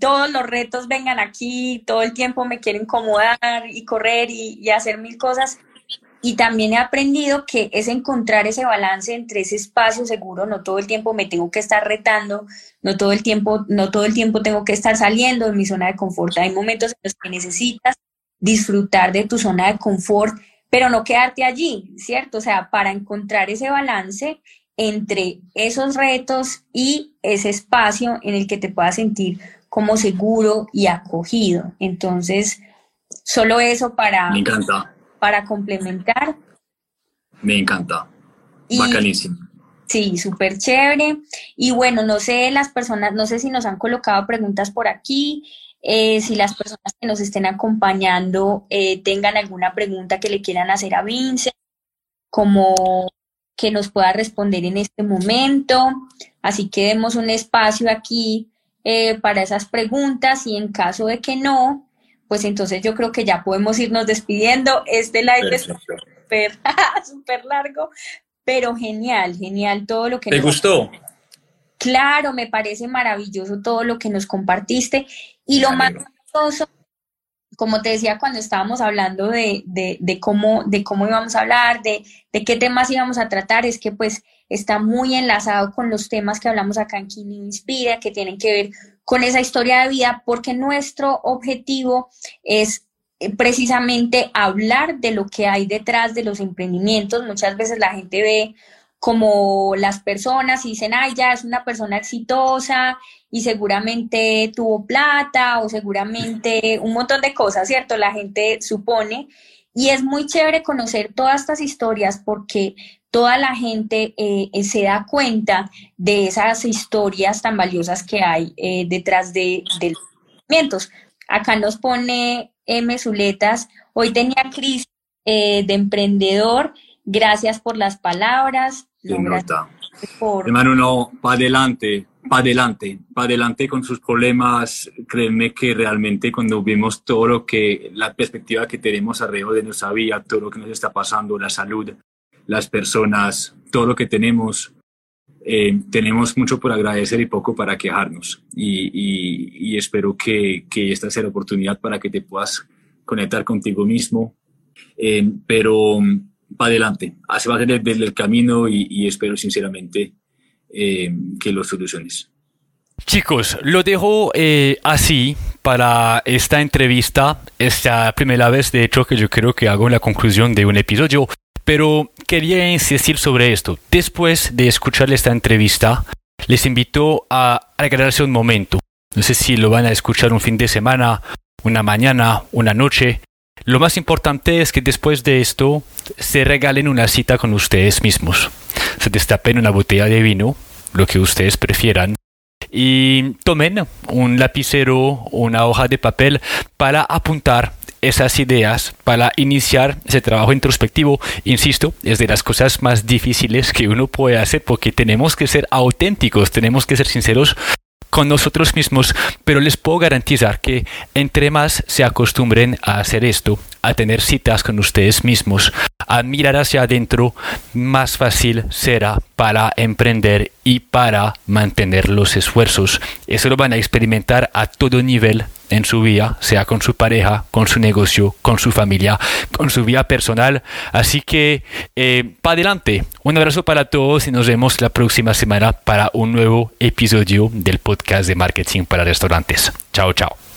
todos los retos vengan aquí, todo el tiempo me quieren incomodar y correr y, y hacer mil cosas, y también he aprendido que es encontrar ese balance entre ese espacio seguro, no todo el tiempo me tengo que estar retando, no todo el tiempo, no todo el tiempo tengo que estar saliendo de mi zona de confort. Hay momentos en los que necesitas disfrutar de tu zona de confort, pero no quedarte allí, ¿cierto? O sea, para encontrar ese balance entre esos retos y ese espacio en el que te puedas sentir como seguro y acogido. Entonces, solo eso para... Me encanta para complementar. Me encanta. Bacanísimo. Sí, súper chévere. Y bueno, no sé, las personas, no sé si nos han colocado preguntas por aquí, eh, si las personas que nos estén acompañando eh, tengan alguna pregunta que le quieran hacer a Vince, como que nos pueda responder en este momento. Así que demos un espacio aquí eh, para esas preguntas y en caso de que no, pues entonces yo creo que ya podemos irnos despidiendo. Este live es súper largo, pero genial, genial todo lo que... ¿Te gustó? Claro, me parece maravilloso todo lo que nos compartiste y lo más maravilloso, como te decía cuando estábamos hablando de, de, cómo, de cómo íbamos a hablar, de, de qué temas íbamos a tratar, es que pues está muy enlazado con los temas que hablamos acá en Kini Inspira, que tienen que ver con esa historia de vida, porque nuestro objetivo es eh, precisamente hablar de lo que hay detrás de los emprendimientos. Muchas veces la gente ve como las personas y dicen, ay, ya es una persona exitosa y seguramente tuvo plata o seguramente un montón de cosas, ¿cierto? La gente supone. Y es muy chévere conocer todas estas historias porque toda la gente eh, eh, se da cuenta de esas historias tan valiosas que hay eh, detrás de, los movimientos. Acá nos pone M. Zuletas, hoy tenía crisis de emprendedor, gracias por las palabras. Por... Hermano, no, para adelante, para adelante, para adelante con sus problemas. Créeme que realmente cuando vemos todo lo que, la perspectiva que tenemos alrededor de nuestra vida, todo lo que nos está pasando, la salud, las personas, todo lo que tenemos, eh, tenemos mucho por agradecer y poco para quejarnos. Y, espero que, esta sea la oportunidad para que te puedas conectar contigo mismo. Eh, pero para adelante, hace va a tener el camino y, espero sinceramente eh, que lo soluciones. Chicos, lo dejo así para esta entrevista. Esta primera vez, de hecho, que yo creo que hago la conclusión de un episodio. Pero quería insistir sobre esto. Después de escuchar esta entrevista, les invito a regalarse un momento. No sé si lo van a escuchar un fin de semana, una mañana, una noche. Lo más importante es que después de esto se regalen una cita con ustedes mismos. Se destapen una botella de vino, lo que ustedes prefieran, y tomen un lapicero o una hoja de papel para apuntar esas ideas para iniciar ese trabajo introspectivo, insisto, es de las cosas más difíciles que uno puede hacer porque tenemos que ser auténticos, tenemos que ser sinceros con nosotros mismos, pero les puedo garantizar que entre más se acostumbren a hacer esto, a tener citas con ustedes mismos, a mirar hacia adentro, más fácil será para emprender y para mantener los esfuerzos. Eso lo van a experimentar a todo nivel en su vida, sea con su pareja, con su negocio, con su familia, con su vida personal. Así que, eh, para adelante. Un abrazo para todos y nos vemos la próxima semana para un nuevo episodio del podcast de marketing para restaurantes. Chao, chao.